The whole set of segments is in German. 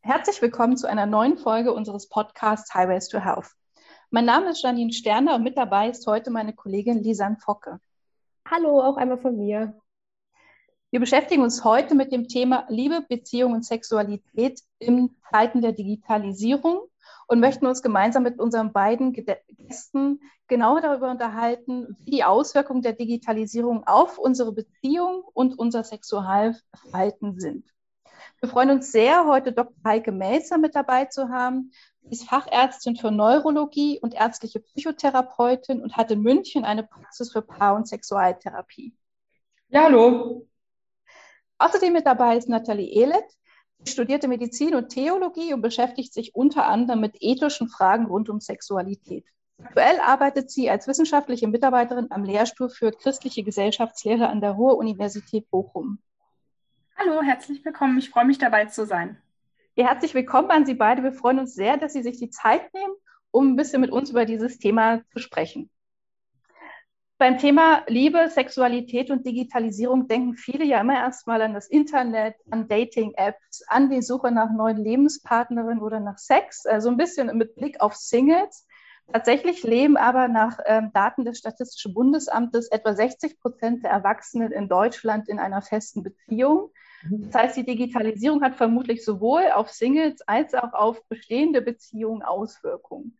Herzlich willkommen zu einer neuen Folge unseres Podcasts Highways to Health. Mein Name ist Janine Sterner und mit dabei ist heute meine Kollegin Lisan Focke. Hallo, auch einmal von mir. Wir beschäftigen uns heute mit dem Thema Liebe, Beziehung und Sexualität in Zeiten der Digitalisierung und möchten uns gemeinsam mit unseren beiden Gästen genauer darüber unterhalten, wie die Auswirkungen der Digitalisierung auf unsere Beziehung und unser Sexualverhalten sind. Wir freuen uns sehr, heute Dr. Heike Melzer mit dabei zu haben. Sie ist Fachärztin für Neurologie und ärztliche Psychotherapeutin und hat in München eine Praxis für Paar- und Sexualtherapie. Ja, hallo. Außerdem mit dabei ist Nathalie Ehlet. Sie studierte Medizin und Theologie und beschäftigt sich unter anderem mit ethischen Fragen rund um Sexualität. Aktuell arbeitet sie als wissenschaftliche Mitarbeiterin am Lehrstuhl für christliche Gesellschaftslehre an der Ruhr-Universität Bochum. Hallo, herzlich willkommen. Ich freue mich dabei zu sein. Ja, herzlich willkommen an Sie beide. Wir freuen uns sehr, dass Sie sich die Zeit nehmen, um ein bisschen mit uns über dieses Thema zu sprechen. Beim Thema Liebe, Sexualität und Digitalisierung denken viele ja immer erstmal an das Internet, an Dating-Apps, an die Suche nach neuen Lebenspartnerinnen oder nach Sex, also ein bisschen mit Blick auf Singles. Tatsächlich leben aber nach ähm, Daten des Statistischen Bundesamtes etwa 60 Prozent der Erwachsenen in Deutschland in einer festen Beziehung. Das heißt, die Digitalisierung hat vermutlich sowohl auf Singles als auch auf bestehende Beziehungen Auswirkungen.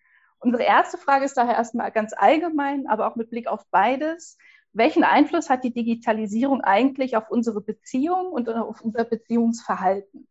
Unsere erste Frage ist daher erstmal ganz allgemein, aber auch mit Blick auf beides. Welchen Einfluss hat die Digitalisierung eigentlich auf unsere Beziehung und auf unser Beziehungsverhalten?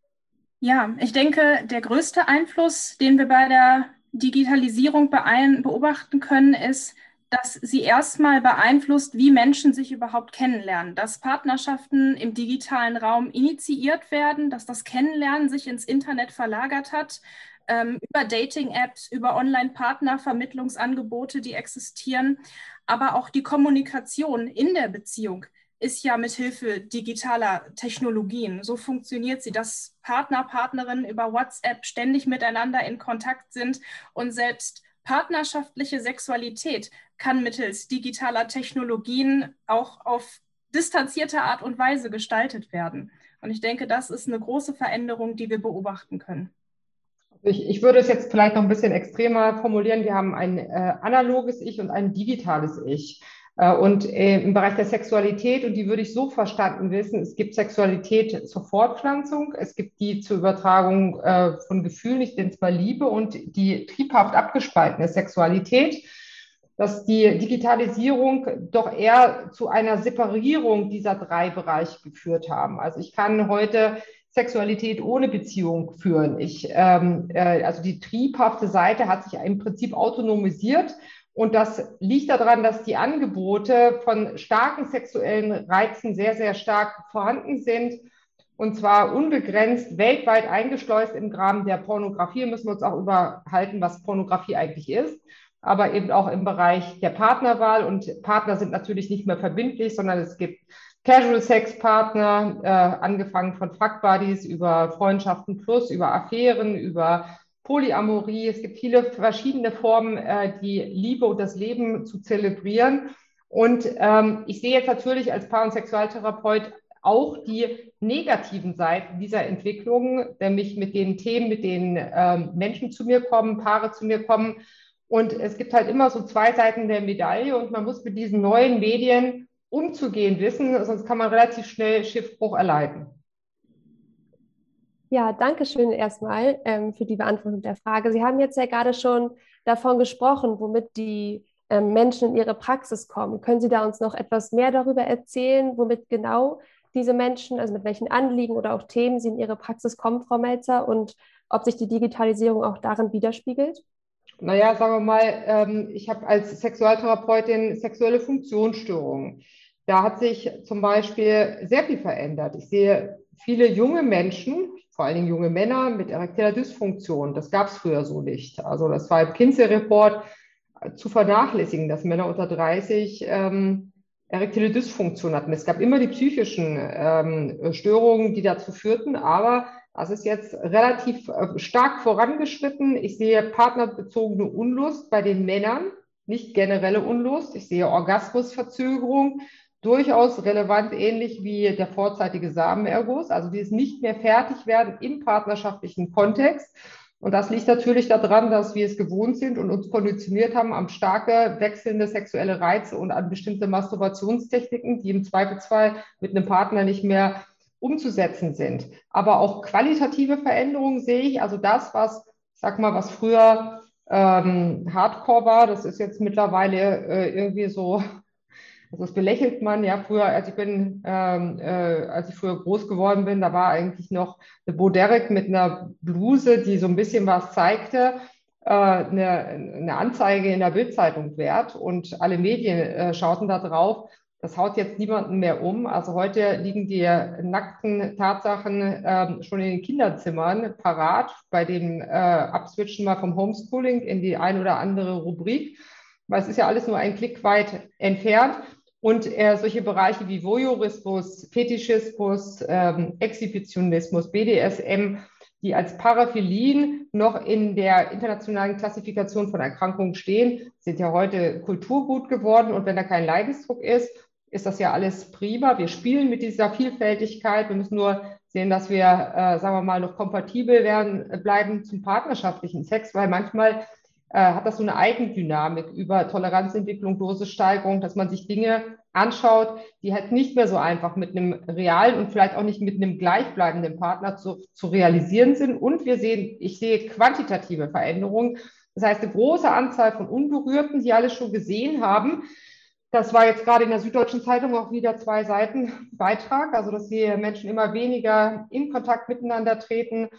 Ja, ich denke, der größte Einfluss, den wir bei der Digitalisierung beobachten können, ist, dass sie erstmal beeinflusst, wie Menschen sich überhaupt kennenlernen, dass Partnerschaften im digitalen Raum initiiert werden, dass das Kennenlernen sich ins Internet verlagert hat, ähm, über Dating-Apps, über Online-Partnervermittlungsangebote, die existieren, aber auch die Kommunikation in der Beziehung ist ja mit Hilfe digitaler Technologien. So funktioniert sie, dass Partner, Partnerinnen über WhatsApp ständig miteinander in Kontakt sind und selbst partnerschaftliche Sexualität kann mittels digitaler Technologien auch auf distanzierte Art und Weise gestaltet werden. Und ich denke, das ist eine große Veränderung, die wir beobachten können. Ich, ich würde es jetzt vielleicht noch ein bisschen extremer formulieren. Wir haben ein äh, analoges Ich und ein digitales Ich. Äh, und äh, im Bereich der Sexualität, und die würde ich so verstanden wissen, es gibt Sexualität zur Fortpflanzung, es gibt die zur Übertragung äh, von Gefühlen, ich nenne es mal Liebe, und die triebhaft abgespaltene Sexualität dass die Digitalisierung doch eher zu einer Separierung dieser drei Bereiche geführt haben. Also ich kann heute Sexualität ohne Beziehung führen. Ich, ähm, äh, also die triebhafte Seite hat sich im Prinzip autonomisiert. Und das liegt daran, dass die Angebote von starken sexuellen Reizen sehr, sehr stark vorhanden sind. Und zwar unbegrenzt weltweit eingeschleust im Rahmen der Pornografie. Müssen wir uns auch überhalten, was Pornografie eigentlich ist aber eben auch im Bereich der Partnerwahl. Und Partner sind natürlich nicht mehr verbindlich, sondern es gibt Casual Sex Partner, äh, angefangen von Fuck Buddies über Freundschaften Plus, über Affären, über Polyamorie. Es gibt viele verschiedene Formen, äh, die Liebe und das Leben zu zelebrieren. Und ähm, ich sehe jetzt natürlich als Paar- und Sexualtherapeut auch die negativen Seiten dieser Entwicklung, nämlich mit den Themen, mit denen ähm, Menschen zu mir kommen, Paare zu mir kommen und es gibt halt immer so zwei Seiten der Medaille und man muss mit diesen neuen Medien umzugehen wissen, sonst kann man relativ schnell Schiffbruch erleiden. Ja, danke schön erstmal ähm, für die Beantwortung der Frage. Sie haben jetzt ja gerade schon davon gesprochen, womit die ähm, Menschen in ihre Praxis kommen. Können Sie da uns noch etwas mehr darüber erzählen, womit genau diese Menschen, also mit welchen Anliegen oder auch Themen sie in ihre Praxis kommen, Frau Melzer, und ob sich die Digitalisierung auch darin widerspiegelt? Naja, sagen wir mal, ähm, ich habe als Sexualtherapeutin sexuelle Funktionsstörungen. Da hat sich zum Beispiel sehr viel verändert. Ich sehe viele junge Menschen, vor allen Dingen junge Männer mit erektiler Dysfunktion. Das gab es früher so nicht. Also das war im Kinsey-Report zu vernachlässigen, dass Männer unter 30 ähm, erektile Dysfunktion hatten. Es gab immer die psychischen ähm, Störungen, die dazu führten, aber das ist jetzt relativ äh, stark vorangeschritten. Ich sehe partnerbezogene Unlust bei den Männern. nicht generelle Unlust. Ich sehe Orgasmusverzögerung, durchaus relevant, ähnlich wie der vorzeitige Samenerguss, also dieses nicht mehr fertig werden im partnerschaftlichen Kontext. Und das liegt natürlich daran, dass wir es gewohnt sind und uns konditioniert haben am starke wechselnde sexuelle Reize und an bestimmte Masturbationstechniken, die im Zweifelsfall mit einem Partner nicht mehr umzusetzen sind. Aber auch qualitative Veränderungen sehe ich, also das, was, sag mal, was früher ähm, Hardcore war, das ist jetzt mittlerweile äh, irgendwie so also das belächelt man ja früher, als ich bin, ähm, äh, als ich früher groß geworden bin, da war eigentlich noch eine Bo Derek mit einer Bluse, die so ein bisschen was zeigte, äh, eine, eine, Anzeige in der Bildzeitung wert und alle Medien äh, schauten da drauf. Das haut jetzt niemanden mehr um. Also heute liegen die nackten Tatsachen ähm, schon in den Kinderzimmern parat bei dem äh, Abswitchen mal vom Homeschooling in die ein oder andere Rubrik weil es ist ja alles nur ein Klick weit entfernt. Und äh, solche Bereiche wie Voyeurismus, Fetischismus, ähm, Exhibitionismus, BDSM, die als Paraphilien noch in der internationalen Klassifikation von Erkrankungen stehen, sind ja heute Kulturgut geworden. Und wenn da kein Leidensdruck ist, ist das ja alles prima. Wir spielen mit dieser Vielfältigkeit. Wir müssen nur sehen, dass wir, äh, sagen wir mal, noch kompatibel werden, bleiben zum partnerschaftlichen Sex, weil manchmal äh, hat das so eine Eigendynamik über Toleranzentwicklung, Dosissteigerung, dass man sich Dinge anschaut, die halt nicht mehr so einfach mit einem realen und vielleicht auch nicht mit einem gleichbleibenden Partner zu, zu realisieren sind. Und wir sehen, ich sehe quantitative Veränderungen. Das heißt, eine große Anzahl von Unberührten, die alle schon gesehen haben. Das war jetzt gerade in der Süddeutschen Zeitung auch wieder zwei Seiten Beitrag, also dass die Menschen immer weniger in Kontakt miteinander treten,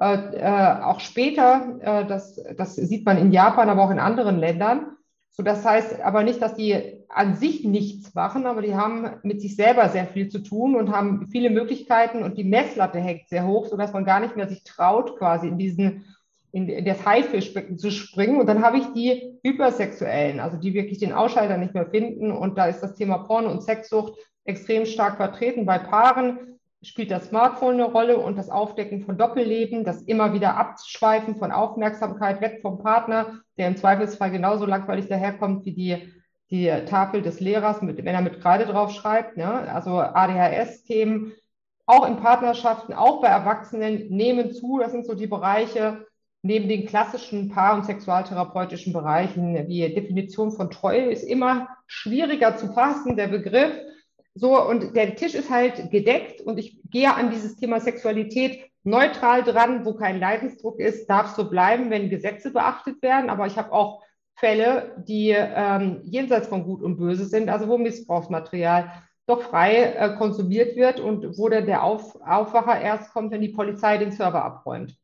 äh, äh, auch später, äh, das, das sieht man in Japan, aber auch in anderen Ländern. So, das heißt aber nicht, dass die an sich nichts machen, aber die haben mit sich selber sehr viel zu tun und haben viele Möglichkeiten und die Messlatte hängt sehr hoch, sodass man gar nicht mehr sich traut, quasi in diesen in, das Haifischbecken zu springen. Und dann habe ich die Hypersexuellen, also die wirklich den Ausschalter nicht mehr finden. Und da ist das Thema Porno und Sexsucht extrem stark vertreten bei Paaren, spielt das Smartphone eine Rolle und das Aufdecken von Doppelleben, das immer wieder Abschweifen von Aufmerksamkeit weg vom Partner, der im Zweifelsfall genauso langweilig daherkommt wie die, die Tafel des Lehrers, mit, wenn er mit Kreide drauf schreibt. Ne? Also ADHS-Themen, auch in Partnerschaften, auch bei Erwachsenen, nehmen zu. Das sind so die Bereiche, neben den klassischen Paar- und sexualtherapeutischen Bereichen, wie Definition von Treue ist immer schwieriger zu fassen, der Begriff. So, und der Tisch ist halt gedeckt und ich gehe an dieses Thema Sexualität neutral dran, wo kein Leidensdruck ist, darf so bleiben, wenn Gesetze beachtet werden. Aber ich habe auch Fälle, die ähm, jenseits von Gut und Böse sind, also wo Missbrauchsmaterial doch frei äh, konsumiert wird und wo dann der Auf Aufwacher erst kommt, wenn die Polizei den Server abräumt.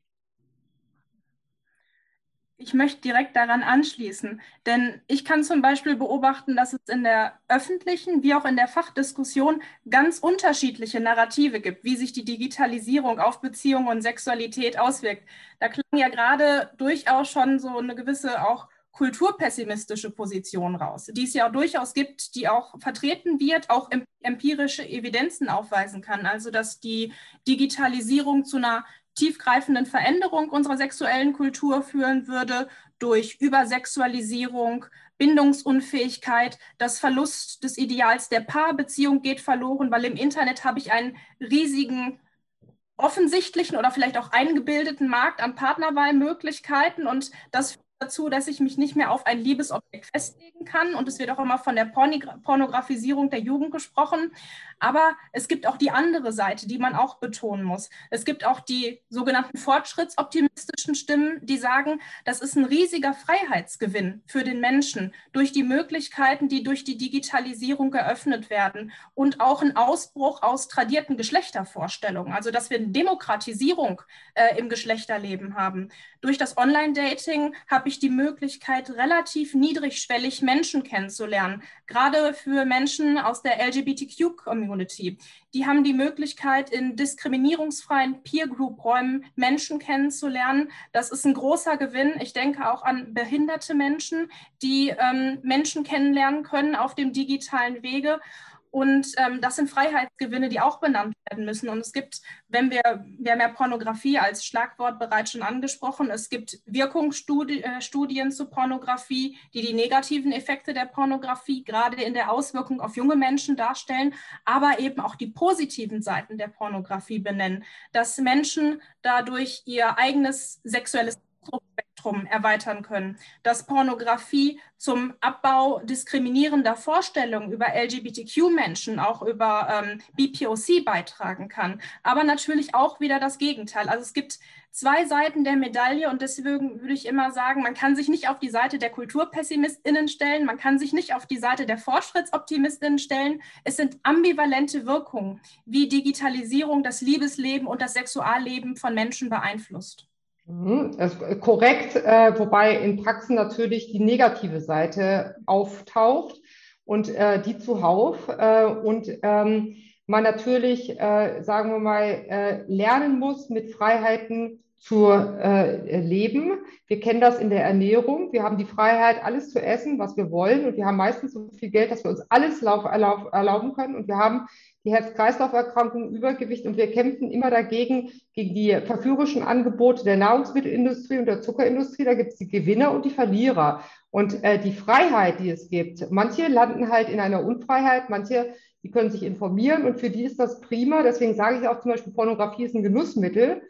Ich möchte direkt daran anschließen, denn ich kann zum Beispiel beobachten, dass es in der öffentlichen wie auch in der Fachdiskussion ganz unterschiedliche Narrative gibt, wie sich die Digitalisierung auf Beziehungen und Sexualität auswirkt. Da klang ja gerade durchaus schon so eine gewisse auch kulturpessimistische Position raus, die es ja durchaus gibt, die auch vertreten wird, auch empirische Evidenzen aufweisen kann. Also dass die Digitalisierung zu einer tiefgreifenden Veränderung unserer sexuellen Kultur führen würde durch Übersexualisierung, Bindungsunfähigkeit, das Verlust des Ideals der Paarbeziehung geht verloren, weil im Internet habe ich einen riesigen offensichtlichen oder vielleicht auch eingebildeten Markt an Partnerwahlmöglichkeiten und das dazu, dass ich mich nicht mehr auf ein Liebesobjekt festlegen kann. Und es wird auch immer von der Pornografisierung der Jugend gesprochen. Aber es gibt auch die andere Seite, die man auch betonen muss. Es gibt auch die sogenannten fortschrittsoptimistischen Stimmen, die sagen, das ist ein riesiger Freiheitsgewinn für den Menschen durch die Möglichkeiten, die durch die Digitalisierung geöffnet werden und auch ein Ausbruch aus tradierten Geschlechtervorstellungen. Also, dass wir eine Demokratisierung äh, im Geschlechterleben haben. Durch das Online-Dating habe ich die Möglichkeit, relativ niedrigschwellig Menschen kennenzulernen, gerade für Menschen aus der LGBTQ-Community. Community. Die haben die Möglichkeit, in diskriminierungsfreien Peer-Group-Räumen Menschen kennenzulernen. Das ist ein großer Gewinn. Ich denke auch an behinderte Menschen, die ähm, Menschen kennenlernen können auf dem digitalen Wege. Und ähm, das sind Freiheitsgewinne, die auch benannt werden müssen. Und es gibt, wenn wir, wir haben ja Pornografie als Schlagwort bereits schon angesprochen, es gibt Wirkungsstudien äh, zu Pornografie, die die negativen Effekte der Pornografie gerade in der Auswirkung auf junge Menschen darstellen, aber eben auch die positiven Seiten der Pornografie benennen, dass Menschen dadurch ihr eigenes sexuelles Spektrum erweitern können, dass Pornografie zum Abbau diskriminierender Vorstellungen über LGBTQ-Menschen, auch über ähm, BPOC beitragen kann, aber natürlich auch wieder das Gegenteil. Also es gibt zwei Seiten der Medaille und deswegen würde ich immer sagen, man kann sich nicht auf die Seite der KulturpessimistInnen stellen, man kann sich nicht auf die Seite der FortschrittsoptimistInnen stellen. Es sind ambivalente Wirkungen, wie Digitalisierung das Liebesleben und das Sexualleben von Menschen beeinflusst. Mhm, korrekt, äh, wobei in Praxen natürlich die negative Seite auftaucht und äh, die zuhauf äh, und ähm, man natürlich, äh, sagen wir mal, äh, lernen muss, mit Freiheiten zu äh, leben. Wir kennen das in der Ernährung. Wir haben die Freiheit, alles zu essen, was wir wollen. Und wir haben meistens so viel Geld, dass wir uns alles erlauben können. Und wir haben die Herz-Kreislauf-Erkrankungen, Übergewicht und wir kämpfen immer dagegen, gegen die verführerischen Angebote der Nahrungsmittelindustrie und der Zuckerindustrie. Da gibt es die Gewinner und die Verlierer. Und äh, die Freiheit, die es gibt, manche landen halt in einer Unfreiheit, manche, die können sich informieren und für die ist das prima. Deswegen sage ich auch zum Beispiel, Pornografie ist ein Genussmittel.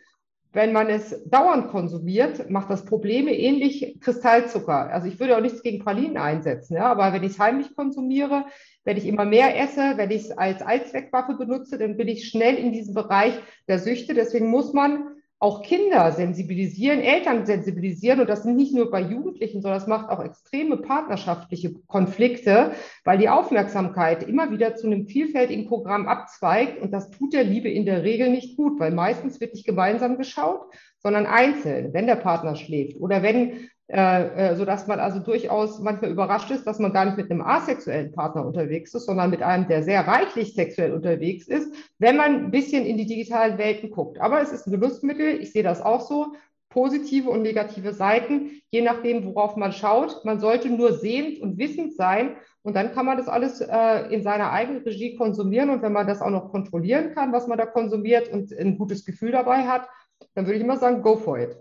Wenn man es dauernd konsumiert, macht das Probleme ähnlich Kristallzucker. Also ich würde auch nichts gegen Pralinen einsetzen, ja, aber wenn ich es heimlich konsumiere, wenn ich immer mehr esse, wenn ich es als Allzweckwaffe benutze, dann bin ich schnell in diesem Bereich der Süchte. Deswegen muss man auch Kinder sensibilisieren, Eltern sensibilisieren. Und das sind nicht nur bei Jugendlichen, sondern das macht auch extreme partnerschaftliche Konflikte, weil die Aufmerksamkeit immer wieder zu einem vielfältigen Programm abzweigt. Und das tut der Liebe in der Regel nicht gut, weil meistens wird nicht gemeinsam geschaut, sondern einzeln, wenn der Partner schläft oder wenn äh, äh, sodass man also durchaus manchmal überrascht ist, dass man gar nicht mit einem asexuellen Partner unterwegs ist, sondern mit einem, der sehr reichlich sexuell unterwegs ist, wenn man ein bisschen in die digitalen Welten guckt. Aber es ist ein Genussmittel, ich sehe das auch so, positive und negative Seiten, je nachdem, worauf man schaut. Man sollte nur sehend und wissend sein und dann kann man das alles äh, in seiner eigenen Regie konsumieren und wenn man das auch noch kontrollieren kann, was man da konsumiert und ein gutes Gefühl dabei hat, dann würde ich immer sagen, go for it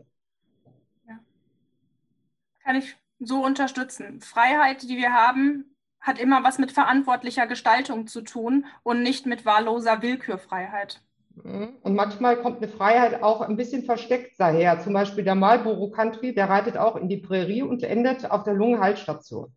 kann ich so unterstützen. Freiheit, die wir haben, hat immer was mit verantwortlicher Gestaltung zu tun und nicht mit wahlloser Willkürfreiheit. Mhm. Und manchmal kommt eine Freiheit auch ein bisschen versteckt daher. Zum Beispiel der Marlboro Country, der reitet auch in die Prärie und endet auf der Lungenhaltstation.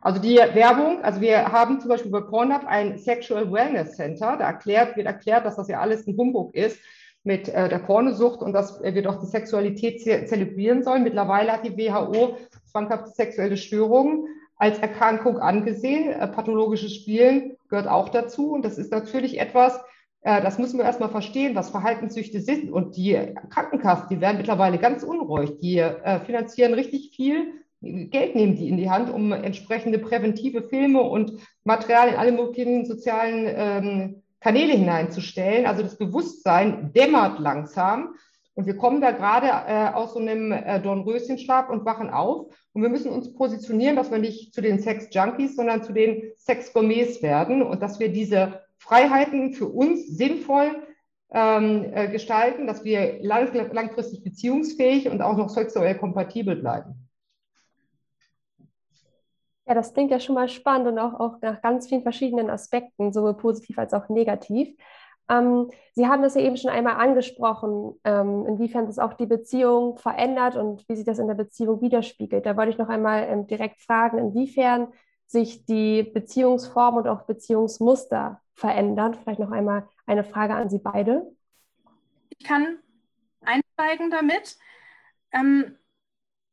Also die Werbung, also wir haben zum Beispiel bei Pornhub ein Sexual Wellness Center, da erklärt, wird erklärt, dass das ja alles ein Humbug ist mit äh, der Pornosucht und dass wir doch die Sexualität ze zelebrieren sollen. Mittlerweile hat die WHO zwanghafte sexuelle Störungen als Erkrankung angesehen. Äh, pathologisches Spielen gehört auch dazu. Und das ist natürlich etwas, äh, das müssen wir erstmal verstehen, was Verhaltenssüchte sind. Und die Krankenkassen, die werden mittlerweile ganz unruhig. Die äh, finanzieren richtig viel. Geld nehmen die in die Hand, um entsprechende präventive Filme und Material in alle möglichen sozialen ähm, Kanäle hineinzustellen. Also das Bewusstsein dämmert langsam. Und wir kommen da gerade äh, aus so einem äh, Dornröschenschlaf und wachen auf. Und wir müssen uns positionieren, dass wir nicht zu den Sex-Junkies, sondern zu den Sex-Gourmets werden und dass wir diese Freiheiten für uns sinnvoll ähm, äh, gestalten, dass wir lang, langfristig beziehungsfähig und auch noch sexuell kompatibel bleiben. Ja, das klingt ja schon mal spannend und auch, auch nach ganz vielen verschiedenen Aspekten, sowohl positiv als auch negativ. Ähm, Sie haben das ja eben schon einmal angesprochen, ähm, inwiefern das auch die Beziehung verändert und wie sich das in der Beziehung widerspiegelt. Da wollte ich noch einmal ähm, direkt fragen, inwiefern sich die Beziehungsform und auch Beziehungsmuster verändern. Vielleicht noch einmal eine Frage an Sie beide. Ich kann einsteigen damit. Ähm,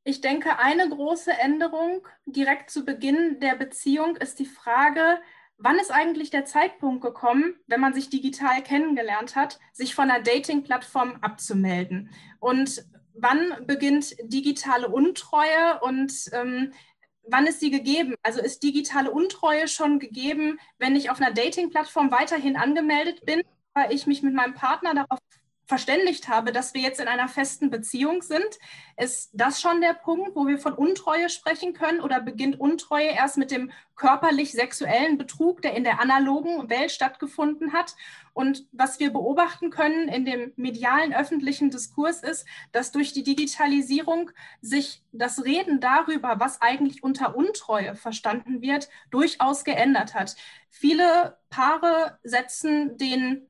ich denke, eine große Änderung direkt zu Beginn der Beziehung ist die Frage, wann ist eigentlich der Zeitpunkt gekommen, wenn man sich digital kennengelernt hat, sich von einer Dating-Plattform abzumelden? Und wann beginnt digitale Untreue und ähm, wann ist sie gegeben? Also ist digitale Untreue schon gegeben, wenn ich auf einer Dating-Plattform weiterhin angemeldet bin, weil ich mich mit meinem Partner darauf verständigt habe, dass wir jetzt in einer festen Beziehung sind. Ist das schon der Punkt, wo wir von Untreue sprechen können oder beginnt Untreue erst mit dem körperlich-sexuellen Betrug, der in der analogen Welt stattgefunden hat? Und was wir beobachten können in dem medialen öffentlichen Diskurs ist, dass durch die Digitalisierung sich das Reden darüber, was eigentlich unter Untreue verstanden wird, durchaus geändert hat. Viele Paare setzen den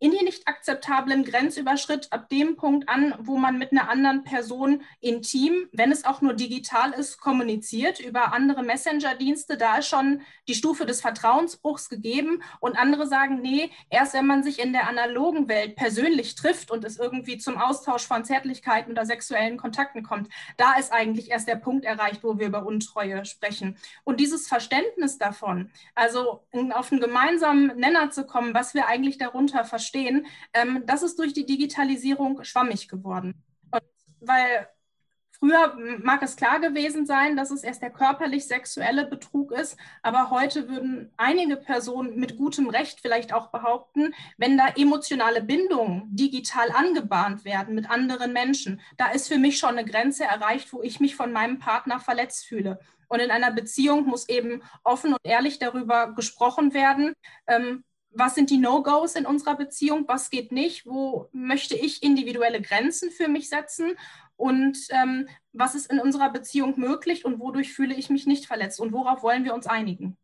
in die nicht akzeptablen Grenzüberschritt ab dem Punkt an, wo man mit einer anderen Person intim, wenn es auch nur digital ist, kommuniziert über andere Messenger-Dienste. Da ist schon die Stufe des Vertrauensbruchs gegeben. Und andere sagen, nee, erst wenn man sich in der analogen Welt persönlich trifft und es irgendwie zum Austausch von Zärtlichkeiten oder sexuellen Kontakten kommt, da ist eigentlich erst der Punkt erreicht, wo wir über Untreue sprechen. Und dieses Verständnis davon, also auf einen gemeinsamen Nenner zu kommen, was wir eigentlich darunter verstehen, ähm, das ist durch die Digitalisierung schwammig geworden. Und weil Früher mag es klar gewesen sein, dass es erst der körperlich-sexuelle Betrug ist, aber heute würden einige Personen mit gutem Recht vielleicht auch behaupten, wenn da emotionale Bindungen digital angebahnt werden mit anderen Menschen, da ist für mich schon eine Grenze erreicht, wo ich mich von meinem Partner verletzt fühle. Und in einer Beziehung muss eben offen und ehrlich darüber gesprochen werden, ähm, was sind die No-Gos in unserer Beziehung, was geht nicht, wo möchte ich individuelle Grenzen für mich setzen? Und ähm, was ist in unserer Beziehung möglich und wodurch fühle ich mich nicht verletzt? Und worauf wollen wir uns einigen?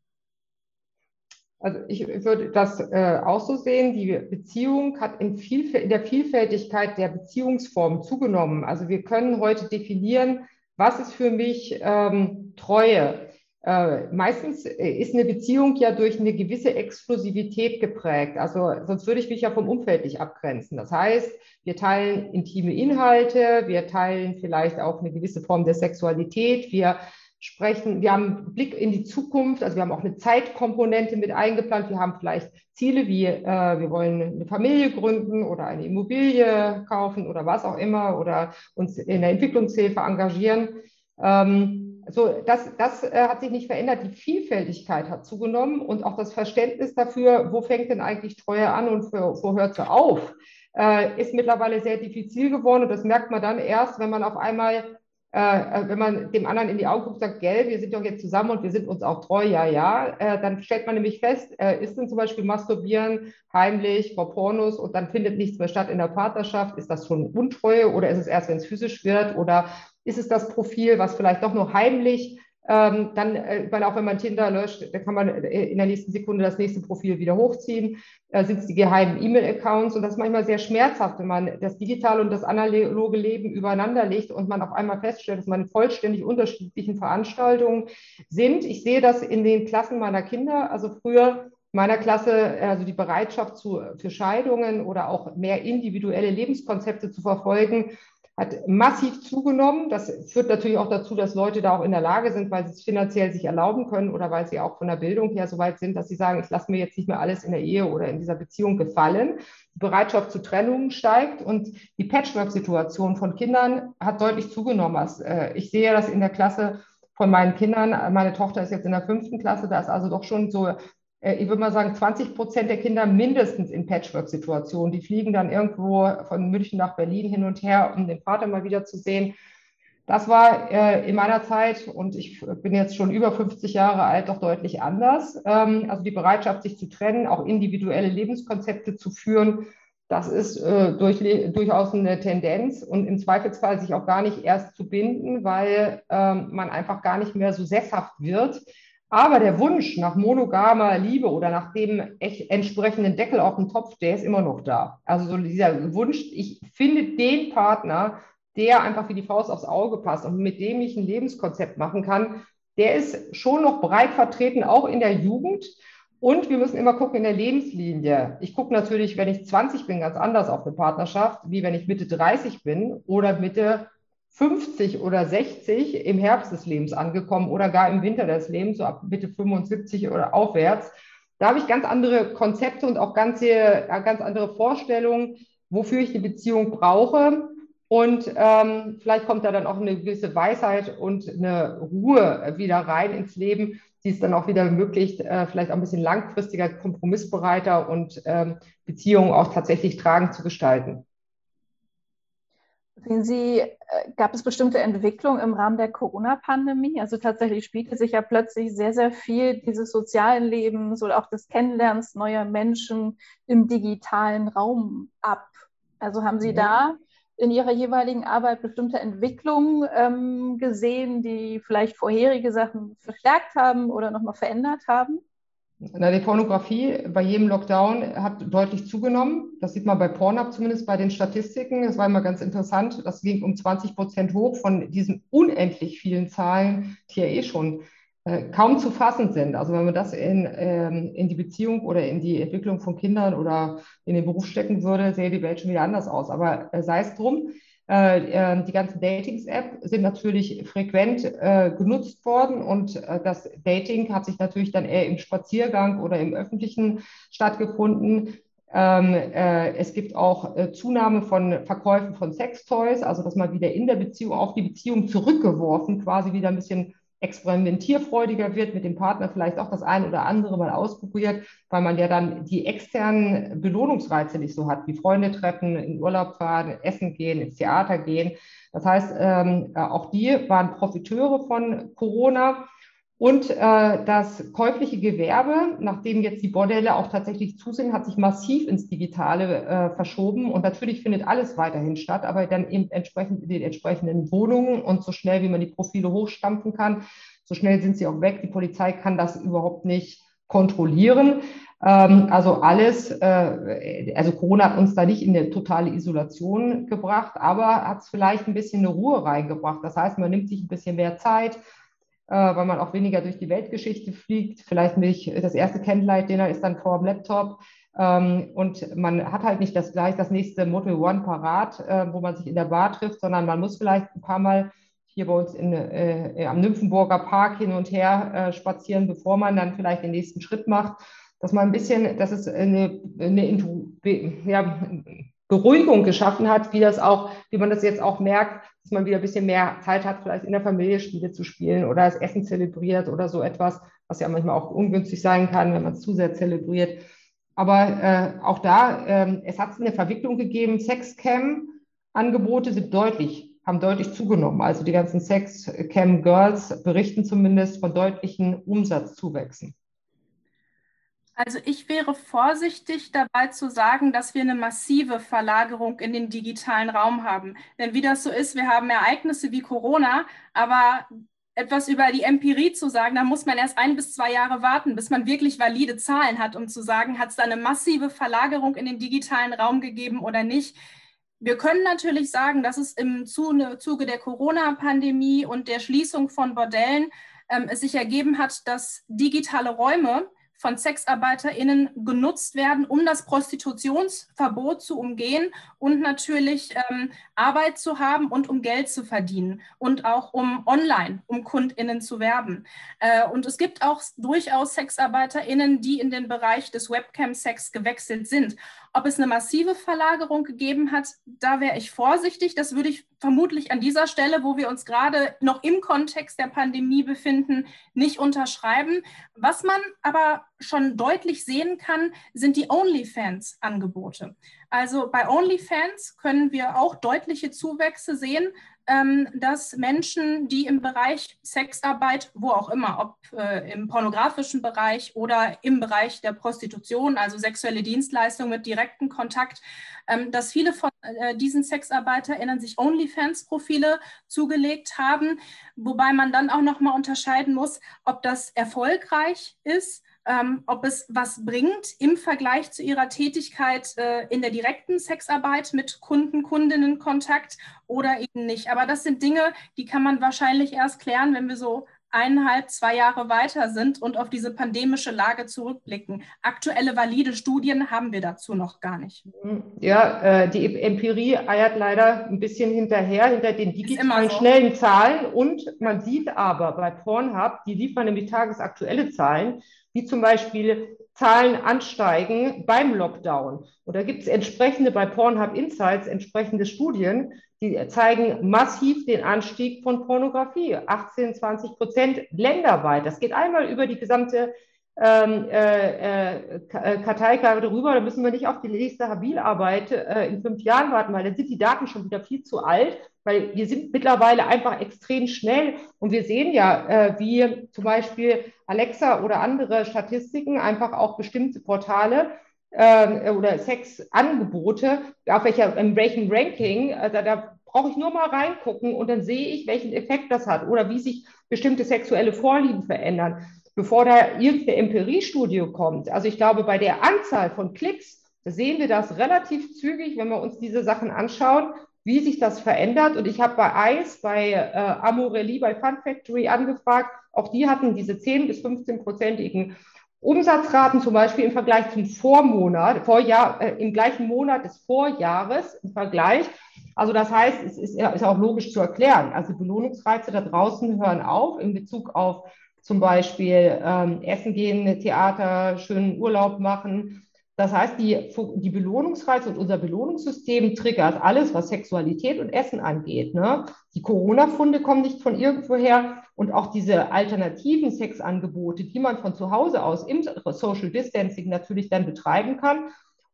Also ich würde das äh, auch so sehen, die Beziehung hat in, in der Vielfältigkeit der Beziehungsformen zugenommen. Also wir können heute definieren, was ist für mich ähm, Treue, äh, meistens äh, ist eine Beziehung ja durch eine gewisse Exklusivität geprägt. Also sonst würde ich mich ja vom Umfeld nicht abgrenzen. Das heißt, wir teilen intime Inhalte, wir teilen vielleicht auch eine gewisse Form der Sexualität, wir sprechen, wir haben einen Blick in die Zukunft, also wir haben auch eine Zeitkomponente mit eingeplant, wir haben vielleicht Ziele wie, äh, wir wollen eine Familie gründen oder eine Immobilie kaufen oder was auch immer oder uns in der Entwicklungshilfe engagieren. Ähm, so, das, das äh, hat sich nicht verändert. Die Vielfältigkeit hat zugenommen und auch das Verständnis dafür, wo fängt denn eigentlich Treue an und wo hört sie auf, äh, ist mittlerweile sehr diffizil geworden. Und das merkt man dann erst, wenn man auf einmal, äh, äh wenn man dem anderen in die Augen guckt sagt, gell, wir sind doch jetzt zusammen und wir sind uns auch treu, ja, ja, äh, dann stellt man nämlich fest, äh, ist denn zum Beispiel Masturbieren heimlich vor Pornos und dann findet nichts mehr statt in der Partnerschaft? Ist das schon Untreue oder ist es erst, wenn es physisch wird oder ist es das Profil, was vielleicht doch noch heimlich, ähm, dann, äh, weil auch wenn man Tinder löscht, dann kann man äh, in der nächsten Sekunde das nächste Profil wieder hochziehen, äh, sind es die geheimen E-Mail-Accounts und das ist manchmal sehr schmerzhaft, wenn man das digitale und das analoge Leben übereinander legt und man auf einmal feststellt, dass man in vollständig unterschiedlichen Veranstaltungen sind. Ich sehe das in den Klassen meiner Kinder, also früher meiner Klasse, also die Bereitschaft zu, für Scheidungen oder auch mehr individuelle Lebenskonzepte zu verfolgen, hat massiv zugenommen. Das führt natürlich auch dazu, dass Leute da auch in der Lage sind, weil sie es finanziell sich erlauben können oder weil sie auch von der Bildung her so weit sind, dass sie sagen, ich lasse mir jetzt nicht mehr alles in der Ehe oder in dieser Beziehung gefallen. Die Bereitschaft zu Trennungen steigt und die Patchwork-Situation von Kindern hat deutlich zugenommen. Äh, ich sehe das in der Klasse von meinen Kindern. Meine Tochter ist jetzt in der fünften Klasse, da ist also doch schon so ich würde mal sagen, 20 Prozent der Kinder mindestens in Patchwork-Situationen. Die fliegen dann irgendwo von München nach Berlin hin und her, um den Vater mal wieder zu sehen. Das war äh, in meiner Zeit, und ich bin jetzt schon über 50 Jahre alt, doch deutlich anders. Ähm, also die Bereitschaft, sich zu trennen, auch individuelle Lebenskonzepte zu führen, das ist äh, durch, durchaus eine Tendenz und im Zweifelsfall sich auch gar nicht erst zu binden, weil ähm, man einfach gar nicht mehr so sesshaft wird aber der Wunsch nach monogamer Liebe oder nach dem entsprechenden Deckel auf dem Topf, der ist immer noch da. Also so dieser Wunsch, ich finde den Partner, der einfach wie die Faust aufs Auge passt und mit dem ich ein Lebenskonzept machen kann, der ist schon noch breit vertreten, auch in der Jugend. Und wir müssen immer gucken in der Lebenslinie. Ich gucke natürlich, wenn ich 20 bin, ganz anders auf eine Partnerschaft, wie wenn ich Mitte 30 bin oder Mitte 50 oder 60 im Herbst des Lebens angekommen oder gar im Winter des Lebens, so ab Mitte 75 oder aufwärts. Da habe ich ganz andere Konzepte und auch ganz, ganz andere Vorstellungen, wofür ich die Beziehung brauche. Und ähm, vielleicht kommt da dann auch eine gewisse Weisheit und eine Ruhe wieder rein ins Leben, die es dann auch wieder ermöglicht, äh, vielleicht auch ein bisschen langfristiger, kompromissbereiter und ähm, Beziehungen auch tatsächlich tragend zu gestalten. Sehen Sie, äh, gab es bestimmte Entwicklungen im Rahmen der Corona-Pandemie? Also tatsächlich spielte sich ja plötzlich sehr, sehr viel dieses sozialen Lebens oder auch des Kennenlernens neuer Menschen im digitalen Raum ab. Also haben Sie ja. da in Ihrer jeweiligen Arbeit bestimmte Entwicklungen ähm, gesehen, die vielleicht vorherige Sachen verstärkt haben oder nochmal verändert haben? Na, die Pornografie bei jedem Lockdown hat deutlich zugenommen. Das sieht man bei Pornhub zumindest bei den Statistiken. Das war immer ganz interessant. Das ging um 20 Prozent hoch von diesen unendlich vielen Zahlen, die ja eh schon äh, kaum zu fassen sind. Also wenn man das in, ähm, in die Beziehung oder in die Entwicklung von Kindern oder in den Beruf stecken würde, sähe die Welt schon wieder anders aus. Aber äh, sei es drum. Äh, äh, die ganzen Datings-Apps sind natürlich frequent äh, genutzt worden und äh, das Dating hat sich natürlich dann eher im Spaziergang oder im Öffentlichen stattgefunden. Ähm, äh, es gibt auch äh, Zunahme von Verkäufen von Sextoys, also dass man wieder in der Beziehung auf die Beziehung zurückgeworfen, quasi wieder ein bisschen experimentierfreudiger wird, mit dem Partner vielleicht auch das ein oder andere mal ausprobiert, weil man ja dann die externen Belohnungsreize nicht so hat, wie Freunde treffen, in Urlaub fahren, essen gehen, ins Theater gehen. Das heißt, ähm, auch die waren Profiteure von Corona. Und äh, das käufliche Gewerbe, nachdem jetzt die Bordelle auch tatsächlich zu sind, hat sich massiv ins Digitale äh, verschoben. Und natürlich findet alles weiterhin statt, aber dann eben entsprechend in den entsprechenden Wohnungen und so schnell, wie man die Profile hochstampfen kann, so schnell sind sie auch weg. Die Polizei kann das überhaupt nicht kontrollieren. Ähm, also alles, äh, also Corona hat uns da nicht in eine totale Isolation gebracht, aber hat es vielleicht ein bisschen eine Ruhe reingebracht. Das heißt, man nimmt sich ein bisschen mehr Zeit weil man auch weniger durch die Weltgeschichte fliegt. Vielleicht nicht das erste Candlelight-Dinner ist dann vor dem Laptop. Ähm, und man hat halt nicht das, gleich das nächste Motel One parat, äh, wo man sich in der Bar trifft, sondern man muss vielleicht ein paar Mal hier bei uns in, äh, am Nymphenburger Park hin und her äh, spazieren, bevor man dann vielleicht den nächsten Schritt macht. Dass man ein bisschen, dass es eine, eine ja, Beruhigung geschaffen hat, wie das auch, wie man das jetzt auch merkt, dass man wieder ein bisschen mehr Zeit hat, vielleicht in der Familie Spiele zu spielen oder das Essen zelebriert oder so etwas, was ja manchmal auch ungünstig sein kann, wenn man es zu sehr zelebriert. Aber äh, auch da, äh, es hat eine Verwicklung gegeben. Sexcam-Angebote sind deutlich, haben deutlich zugenommen. Also die ganzen Sexcam-Girls berichten zumindest von deutlichen Umsatzzuwächsen. Also ich wäre vorsichtig dabei zu sagen, dass wir eine massive Verlagerung in den digitalen Raum haben. Denn wie das so ist, wir haben Ereignisse wie Corona, aber etwas über die Empirie zu sagen, da muss man erst ein bis zwei Jahre warten, bis man wirklich valide Zahlen hat, um zu sagen, hat es da eine massive Verlagerung in den digitalen Raum gegeben oder nicht. Wir können natürlich sagen, dass es im Zuge der Corona-Pandemie und der Schließung von Bordellen ähm, es sich ergeben hat, dass digitale Räume von SexarbeiterInnen genutzt werden, um das Prostitutionsverbot zu umgehen und natürlich ähm, Arbeit zu haben und um Geld zu verdienen und auch um online, um KundInnen zu werben. Äh, und es gibt auch durchaus SexarbeiterInnen, die in den Bereich des Webcam-Sex gewechselt sind. Ob es eine massive Verlagerung gegeben hat, da wäre ich vorsichtig. Das würde ich vermutlich an dieser Stelle, wo wir uns gerade noch im Kontext der Pandemie befinden, nicht unterschreiben. Was man aber schon deutlich sehen kann, sind die OnlyFans-Angebote. Also bei OnlyFans können wir auch deutliche Zuwächse sehen ähm, dass Menschen, die im Bereich Sexarbeit, wo auch immer, ob äh, im pornografischen Bereich oder im Bereich der Prostitution, also sexuelle Dienstleistungen mit direktem Kontakt, ähm, dass viele von äh, diesen SexarbeiterInnen sich OnlyFans-Profile zugelegt haben, wobei man dann auch nochmal unterscheiden muss, ob das erfolgreich ist ähm, ob es was bringt im Vergleich zu ihrer Tätigkeit äh, in der direkten Sexarbeit mit Kunden, Kundinnen Kontakt oder eben nicht. Aber das sind Dinge, die kann man wahrscheinlich erst klären, wenn wir so eineinhalb, zwei Jahre weiter sind und auf diese pandemische Lage zurückblicken. Aktuelle valide Studien haben wir dazu noch gar nicht. Ja, äh, die Empirie eiert leider ein bisschen hinterher, hinter den digitalen so. schnellen Zahlen. Und man sieht aber bei Pornhub, die liefern nämlich tagesaktuelle Zahlen, wie zum Beispiel Zahlen ansteigen beim Lockdown. Und da gibt es entsprechende bei Pornhub Insights, entsprechende Studien, die zeigen massiv den Anstieg von Pornografie. 18, 20 Prozent länderweit. Das geht einmal über die gesamte ähm, äh, äh, Karteika darüber, da müssen wir nicht auf die nächste Habilarbeit äh, in fünf Jahren warten, weil dann sind die Daten schon wieder viel zu alt, weil wir sind mittlerweile einfach extrem schnell und wir sehen ja, äh, wie zum Beispiel Alexa oder andere Statistiken einfach auch bestimmte Portale äh, oder Sexangebote, auf welcher, in welchem Ranking, also da brauche ich nur mal reingucken und dann sehe ich, welchen Effekt das hat oder wie sich bestimmte sexuelle Vorlieben verändern bevor da irgendeine Empiriestudie kommt. Also ich glaube, bei der Anzahl von Klicks sehen wir das relativ zügig, wenn wir uns diese Sachen anschauen, wie sich das verändert. Und ich habe bei ICE, bei äh, Amorelli, bei Fun Factory angefragt. Auch die hatten diese 10 bis 15-prozentigen Umsatzraten zum Beispiel im Vergleich zum Vormonat, Vorjahr, äh, im gleichen Monat des Vorjahres im Vergleich. Also das heißt, es ist, ist auch logisch zu erklären. Also Belohnungsreize da draußen hören auf in Bezug auf zum Beispiel ähm, essen gehen, Theater, schönen Urlaub machen. Das heißt, die, die Belohnungsreize und unser Belohnungssystem triggert alles, was Sexualität und Essen angeht. Ne? Die Corona-Funde kommen nicht von irgendwoher und auch diese alternativen Sexangebote, die man von zu Hause aus im Social Distancing natürlich dann betreiben kann.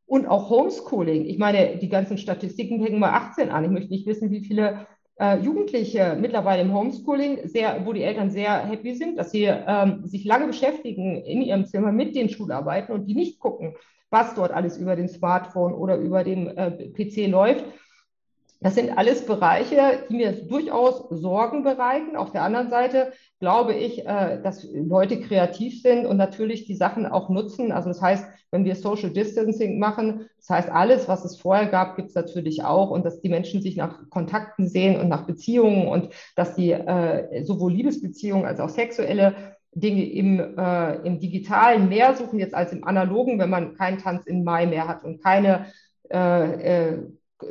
Und auch Homeschooling. Ich meine, die ganzen Statistiken hängen mal 18 an. Ich möchte nicht wissen, wie viele äh, Jugendliche mittlerweile im Homeschooling, sehr, wo die Eltern sehr happy sind, dass sie ähm, sich lange beschäftigen in ihrem Zimmer mit den Schularbeiten und die nicht gucken, was dort alles über den Smartphone oder über den äh, PC läuft. Das sind alles Bereiche, die mir durchaus Sorgen bereiten. Auf der anderen Seite glaube ich, äh, dass Leute kreativ sind und natürlich die Sachen auch nutzen. Also das heißt, wenn wir Social Distancing machen, das heißt, alles, was es vorher gab, gibt es natürlich auch und dass die Menschen sich nach Kontakten sehen und nach Beziehungen und dass die äh, sowohl Liebesbeziehungen als auch sexuelle Dinge im, äh, im Digitalen mehr suchen jetzt als im Analogen, wenn man keinen Tanz in Mai mehr hat und keine äh,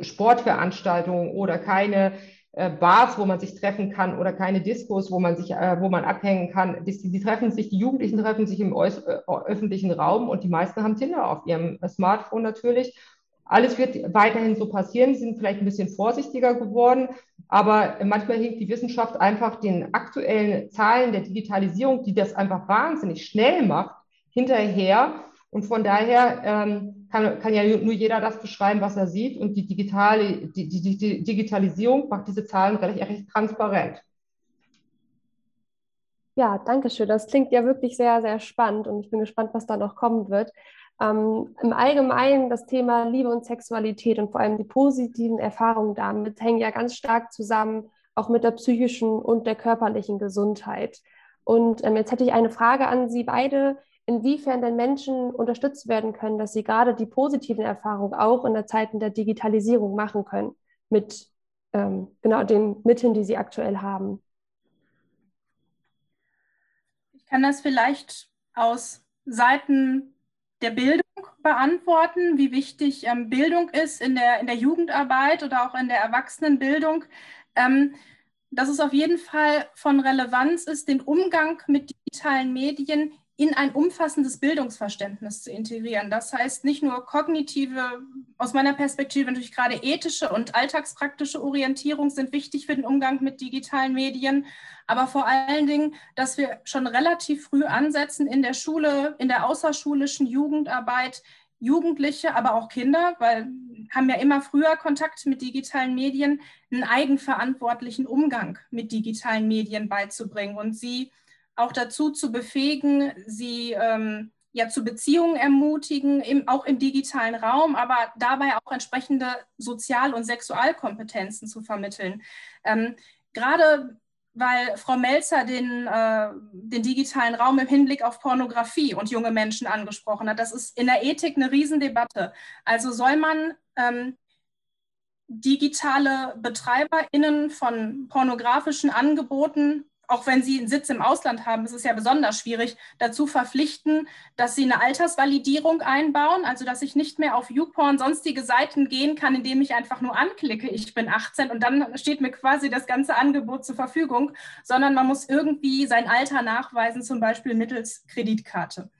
Sportveranstaltungen oder keine äh, Bars, wo man sich treffen kann oder keine Diskos, wo man sich, äh, wo man abhängen kann. Die, die, treffen sich, die Jugendlichen treffen sich im äh, öffentlichen Raum und die meisten haben Tinder auf ihrem Smartphone natürlich. Alles wird weiterhin so passieren, sie sind vielleicht ein bisschen vorsichtiger geworden, aber manchmal hinkt die Wissenschaft einfach den aktuellen Zahlen der Digitalisierung, die das einfach wahnsinnig schnell macht, hinterher. Und von daher ähm, kann, kann, ja nur jeder das beschreiben, was er sieht. Und die, digitale, die, die, die Digitalisierung macht diese Zahlen recht, recht transparent. Ja, danke schön. Das klingt ja wirklich sehr, sehr spannend und ich bin gespannt, was da noch kommen wird. Ähm, Im Allgemeinen das Thema Liebe und Sexualität und vor allem die positiven Erfahrungen damit hängen ja ganz stark zusammen, auch mit der psychischen und der körperlichen Gesundheit. Und ähm, jetzt hätte ich eine Frage an Sie beide inwiefern denn Menschen unterstützt werden können, dass sie gerade die positiven Erfahrungen auch in der Zeit der Digitalisierung machen können mit ähm, genau den Mitteln, die sie aktuell haben. Ich kann das vielleicht aus Seiten der Bildung beantworten, wie wichtig ähm, Bildung ist in der, in der Jugendarbeit oder auch in der Erwachsenenbildung. Ähm, dass es auf jeden Fall von Relevanz ist, den Umgang mit digitalen Medien in ein umfassendes Bildungsverständnis zu integrieren. Das heißt, nicht nur kognitive, aus meiner Perspektive natürlich gerade ethische und alltagspraktische Orientierung sind wichtig für den Umgang mit digitalen Medien, aber vor allen Dingen, dass wir schon relativ früh ansetzen in der Schule, in der außerschulischen Jugendarbeit, Jugendliche, aber auch Kinder, weil haben ja immer früher Kontakt mit digitalen Medien, einen eigenverantwortlichen Umgang mit digitalen Medien beizubringen und sie auch dazu zu befähigen, sie ähm, ja zu Beziehungen ermutigen, im, auch im digitalen Raum, aber dabei auch entsprechende Sozial- und Sexualkompetenzen zu vermitteln. Ähm, gerade weil Frau Melzer den, äh, den digitalen Raum im Hinblick auf Pornografie und junge Menschen angesprochen hat. Das ist in der Ethik eine Riesendebatte. Also soll man ähm, digitale BetreiberInnen von pornografischen Angeboten auch wenn sie einen Sitz im Ausland haben, ist es ja besonders schwierig, dazu verpflichten, dass sie eine Altersvalidierung einbauen, also dass ich nicht mehr auf YouPorn sonstige Seiten gehen kann, indem ich einfach nur anklicke, ich bin 18 und dann steht mir quasi das ganze Angebot zur Verfügung, sondern man muss irgendwie sein Alter nachweisen, zum Beispiel mittels Kreditkarte.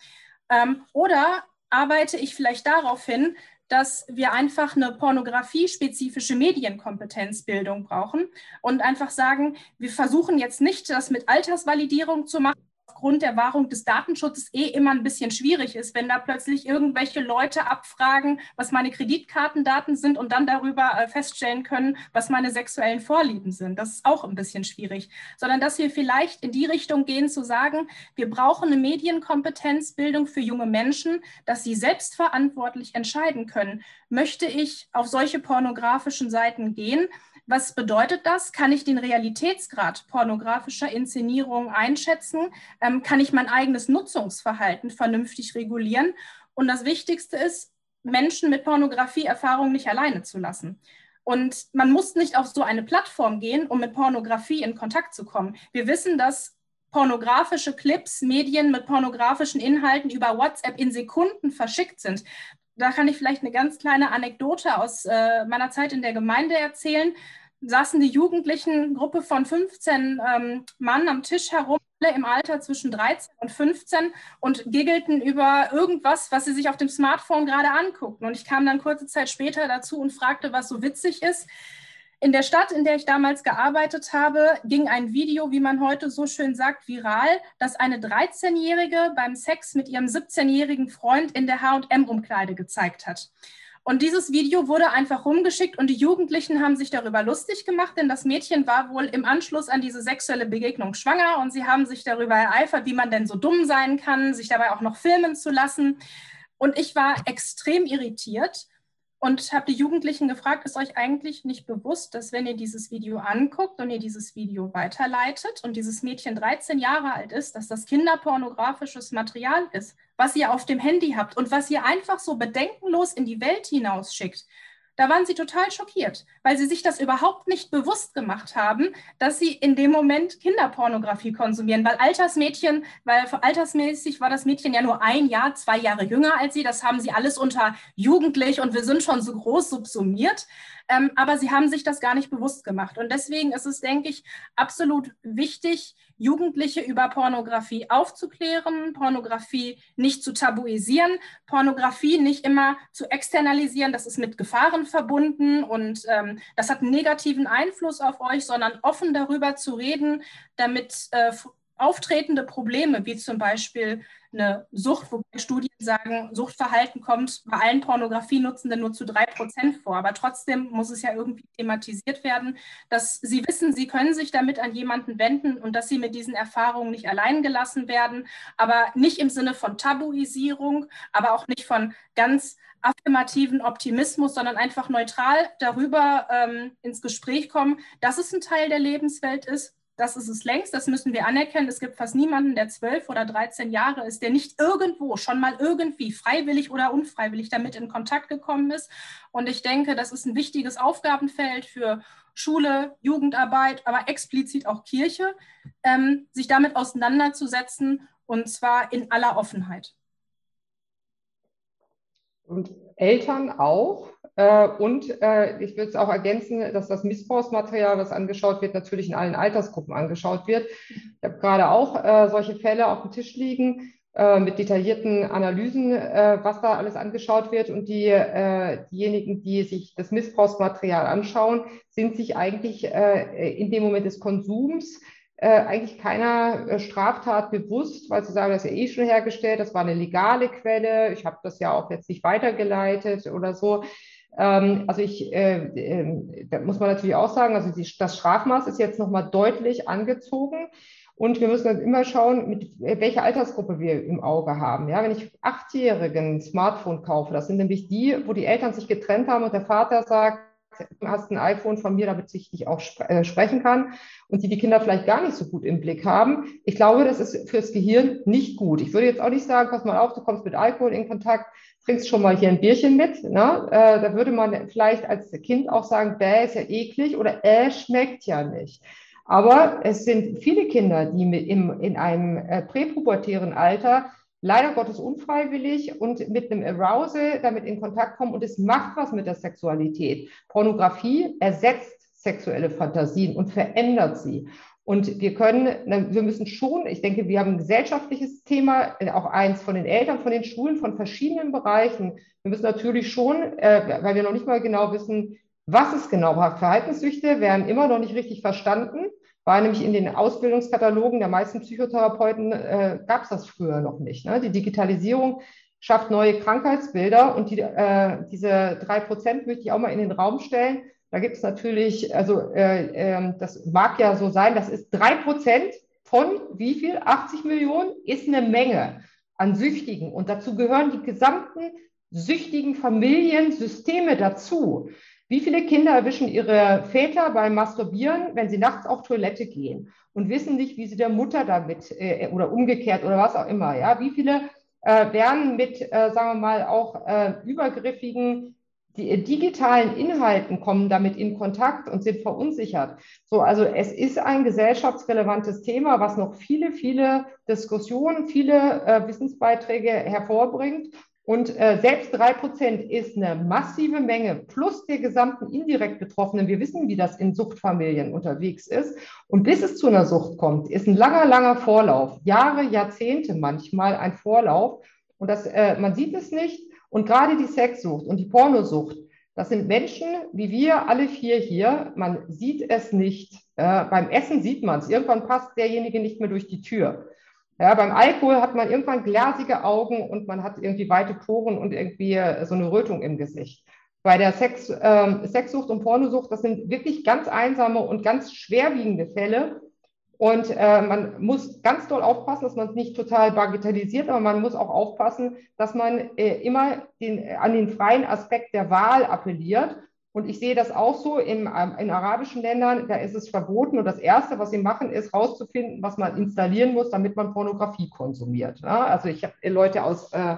Ähm, oder arbeite ich vielleicht darauf hin, dass wir einfach eine pornografiespezifische Medienkompetenzbildung brauchen und einfach sagen, wir versuchen jetzt nicht, das mit Altersvalidierung zu machen, aufgrund der Wahrung des Datenschutzes eh immer ein bisschen schwierig ist, wenn da plötzlich irgendwelche Leute abfragen, was meine Kreditkartendaten sind und dann darüber äh, feststellen können, was meine sexuellen Vorlieben sind. Das ist auch ein bisschen schwierig, sondern dass wir vielleicht in die Richtung gehen zu sagen, wir brauchen eine Medienkompetenzbildung für junge Menschen, dass sie selbstverantwortlich entscheiden können, möchte ich auf solche pornografischen Seiten gehen, was bedeutet das? Kann ich den Realitätsgrad pornografischer Inszenierung einschätzen? Ähm, kann ich mein eigenes Nutzungsverhalten vernünftig regulieren? Und das Wichtigste ist, Menschen mit Pornografieerfahrung nicht alleine zu lassen. Und man muss nicht auf so eine Plattform gehen, um mit Pornografie in Kontakt zu kommen. Wir wissen, dass pornografische Clips, Medien mit pornografischen Inhalten über WhatsApp in Sekunden verschickt sind da kann ich vielleicht eine ganz kleine Anekdote aus äh, meiner Zeit in der Gemeinde erzählen. Saßen die Jugendlichen, Gruppe von 15 ähm, Mann am Tisch herum, alle im Alter zwischen 13 und 15 und giggelten über irgendwas, was sie sich auf dem Smartphone gerade anguckten. Und ich kam dann kurze Zeit später dazu und fragte, was so witzig ist. In der Stadt, in der ich damals gearbeitet habe, ging ein Video, wie man heute so schön sagt, viral, das eine 13-Jährige beim Sex mit ihrem 17-jährigen Freund in der HM-Umkleide gezeigt hat. Und dieses Video wurde einfach rumgeschickt und die Jugendlichen haben sich darüber lustig gemacht, denn das Mädchen war wohl im Anschluss an diese sexuelle Begegnung schwanger und sie haben sich darüber ereifert, wie man denn so dumm sein kann, sich dabei auch noch filmen zu lassen. Und ich war extrem irritiert und habe die Jugendlichen gefragt, ist euch eigentlich nicht bewusst, dass wenn ihr dieses Video anguckt und ihr dieses Video weiterleitet und dieses Mädchen 13 Jahre alt ist, dass das kinderpornografisches Material ist, was ihr auf dem Handy habt und was ihr einfach so bedenkenlos in die Welt hinausschickt. Da waren sie total schockiert, weil sie sich das überhaupt nicht bewusst gemacht haben, dass sie in dem Moment Kinderpornografie konsumieren, weil Altersmädchen, weil altersmäßig war das Mädchen ja nur ein Jahr, zwei Jahre jünger als sie. Das haben sie alles unter jugendlich und wir sind schon so groß subsumiert. Ähm, aber sie haben sich das gar nicht bewusst gemacht. Und deswegen ist es, denke ich, absolut wichtig, Jugendliche über Pornografie aufzuklären, Pornografie nicht zu tabuisieren, Pornografie nicht immer zu externalisieren, das ist mit Gefahren verbunden und ähm, das hat einen negativen Einfluss auf euch, sondern offen darüber zu reden, damit äh, auftretende Probleme, wie zum Beispiel eine Sucht, wobei Studien sagen, Suchtverhalten kommt bei allen Pornografienutzenden nur zu drei Prozent vor. Aber trotzdem muss es ja irgendwie thematisiert werden, dass sie wissen, sie können sich damit an jemanden wenden und dass sie mit diesen Erfahrungen nicht allein gelassen werden, aber nicht im Sinne von Tabuisierung, aber auch nicht von ganz affirmativen Optimismus, sondern einfach neutral darüber ähm, ins Gespräch kommen, dass es ein Teil der Lebenswelt ist, das ist es längst, das müssen wir anerkennen. Es gibt fast niemanden, der zwölf oder 13 Jahre ist, der nicht irgendwo, schon mal irgendwie, freiwillig oder unfreiwillig damit in Kontakt gekommen ist. Und ich denke, das ist ein wichtiges Aufgabenfeld für Schule, Jugendarbeit, aber explizit auch Kirche, ähm, sich damit auseinanderzusetzen und zwar in aller Offenheit. Und Eltern auch. Äh, und äh, ich würde es auch ergänzen, dass das Missbrauchsmaterial, was angeschaut wird, natürlich in allen Altersgruppen angeschaut wird. Ich habe gerade auch äh, solche Fälle auf dem Tisch liegen mit detaillierten Analysen, was da alles angeschaut wird. Und die, diejenigen, die sich das Missbrauchsmaterial anschauen, sind sich eigentlich in dem Moment des Konsums eigentlich keiner Straftat bewusst, weil sie sagen, das ist ja eh schon hergestellt, das war eine legale Quelle, ich habe das ja auch jetzt nicht weitergeleitet oder so. Ähm, also ich, äh, äh, da muss man natürlich auch sagen, also die, das Strafmaß ist jetzt nochmal deutlich angezogen. Und wir müssen dann immer schauen, mit welcher Altersgruppe wir im Auge haben. Ja, wenn ich Achtjährigen Smartphone kaufe, das sind nämlich die, wo die Eltern sich getrennt haben und der Vater sagt, du hast ein iPhone von mir, damit ich dich auch spre äh, sprechen kann und die die Kinder vielleicht gar nicht so gut im Blick haben. Ich glaube, das ist fürs Gehirn nicht gut. Ich würde jetzt auch nicht sagen, pass mal auf, du kommst mit Alkohol in Kontakt, trinkst schon mal hier ein Bierchen mit. Ne? Äh, da würde man vielleicht als Kind auch sagen, bäh, ist ja eklig oder äh, schmeckt ja nicht. Aber es sind viele Kinder, die im, in einem äh, präpubertären Alter leider Gottes unfreiwillig und mit einem Arousal damit in Kontakt kommen und es macht was mit der Sexualität. Pornografie ersetzt sexuelle Fantasien und verändert sie. Und wir können, wir müssen schon, ich denke, wir haben ein gesellschaftliches Thema, äh, auch eins von den Eltern, von den Schulen, von verschiedenen Bereichen. Wir müssen natürlich schon, äh, weil wir noch nicht mal genau wissen, was es genau war. Verhaltenssüchte werden immer noch nicht richtig verstanden, war nämlich in den Ausbildungskatalogen der meisten Psychotherapeuten äh, gab es das früher noch nicht. Ne? Die Digitalisierung schafft neue Krankheitsbilder und die, äh, diese drei Prozent möchte ich auch mal in den Raum stellen. Da gibt es natürlich, also äh, äh, das mag ja so sein, das ist drei Prozent von wie viel? 80 Millionen ist eine Menge an Süchtigen. Und dazu gehören die gesamten süchtigen Familiensysteme dazu. Wie viele Kinder erwischen ihre Väter beim Masturbieren, wenn sie nachts auf Toilette gehen und wissen nicht, wie sie der Mutter damit äh, oder umgekehrt oder was auch immer, ja? Wie viele äh, werden mit, äh, sagen wir mal, auch äh, übergriffigen die digitalen Inhalten kommen damit in Kontakt und sind verunsichert. So, also es ist ein gesellschaftsrelevantes Thema, was noch viele, viele Diskussionen, viele äh, Wissensbeiträge hervorbringt. Und äh, selbst drei Prozent ist eine massive Menge plus der gesamten indirekt Betroffenen. Wir wissen, wie das in Suchtfamilien unterwegs ist. Und bis es zu einer Sucht kommt, ist ein langer, langer Vorlauf. Jahre, Jahrzehnte manchmal ein Vorlauf. Und das, äh, man sieht es nicht. Und gerade die Sexsucht und die Pornosucht, das sind Menschen wie wir alle vier hier. Man sieht es nicht. Äh, beim Essen sieht man es. Irgendwann passt derjenige nicht mehr durch die Tür. Ja, beim Alkohol hat man irgendwann glasige Augen und man hat irgendwie weite Poren und irgendwie äh, so eine Rötung im Gesicht. Bei der Sex, äh, Sexsucht und Pornosucht, das sind wirklich ganz einsame und ganz schwerwiegende Fälle. Und äh, man muss ganz doll aufpassen, dass man es nicht total bagatellisiert, aber man muss auch aufpassen, dass man äh, immer den, an den freien Aspekt der Wahl appelliert und ich sehe das auch so in, ähm, in arabischen Ländern, da ist es verboten. Und das Erste, was sie machen, ist herauszufinden, was man installieren muss, damit man Pornografie konsumiert. Ja, also ich habe Leute aus, äh,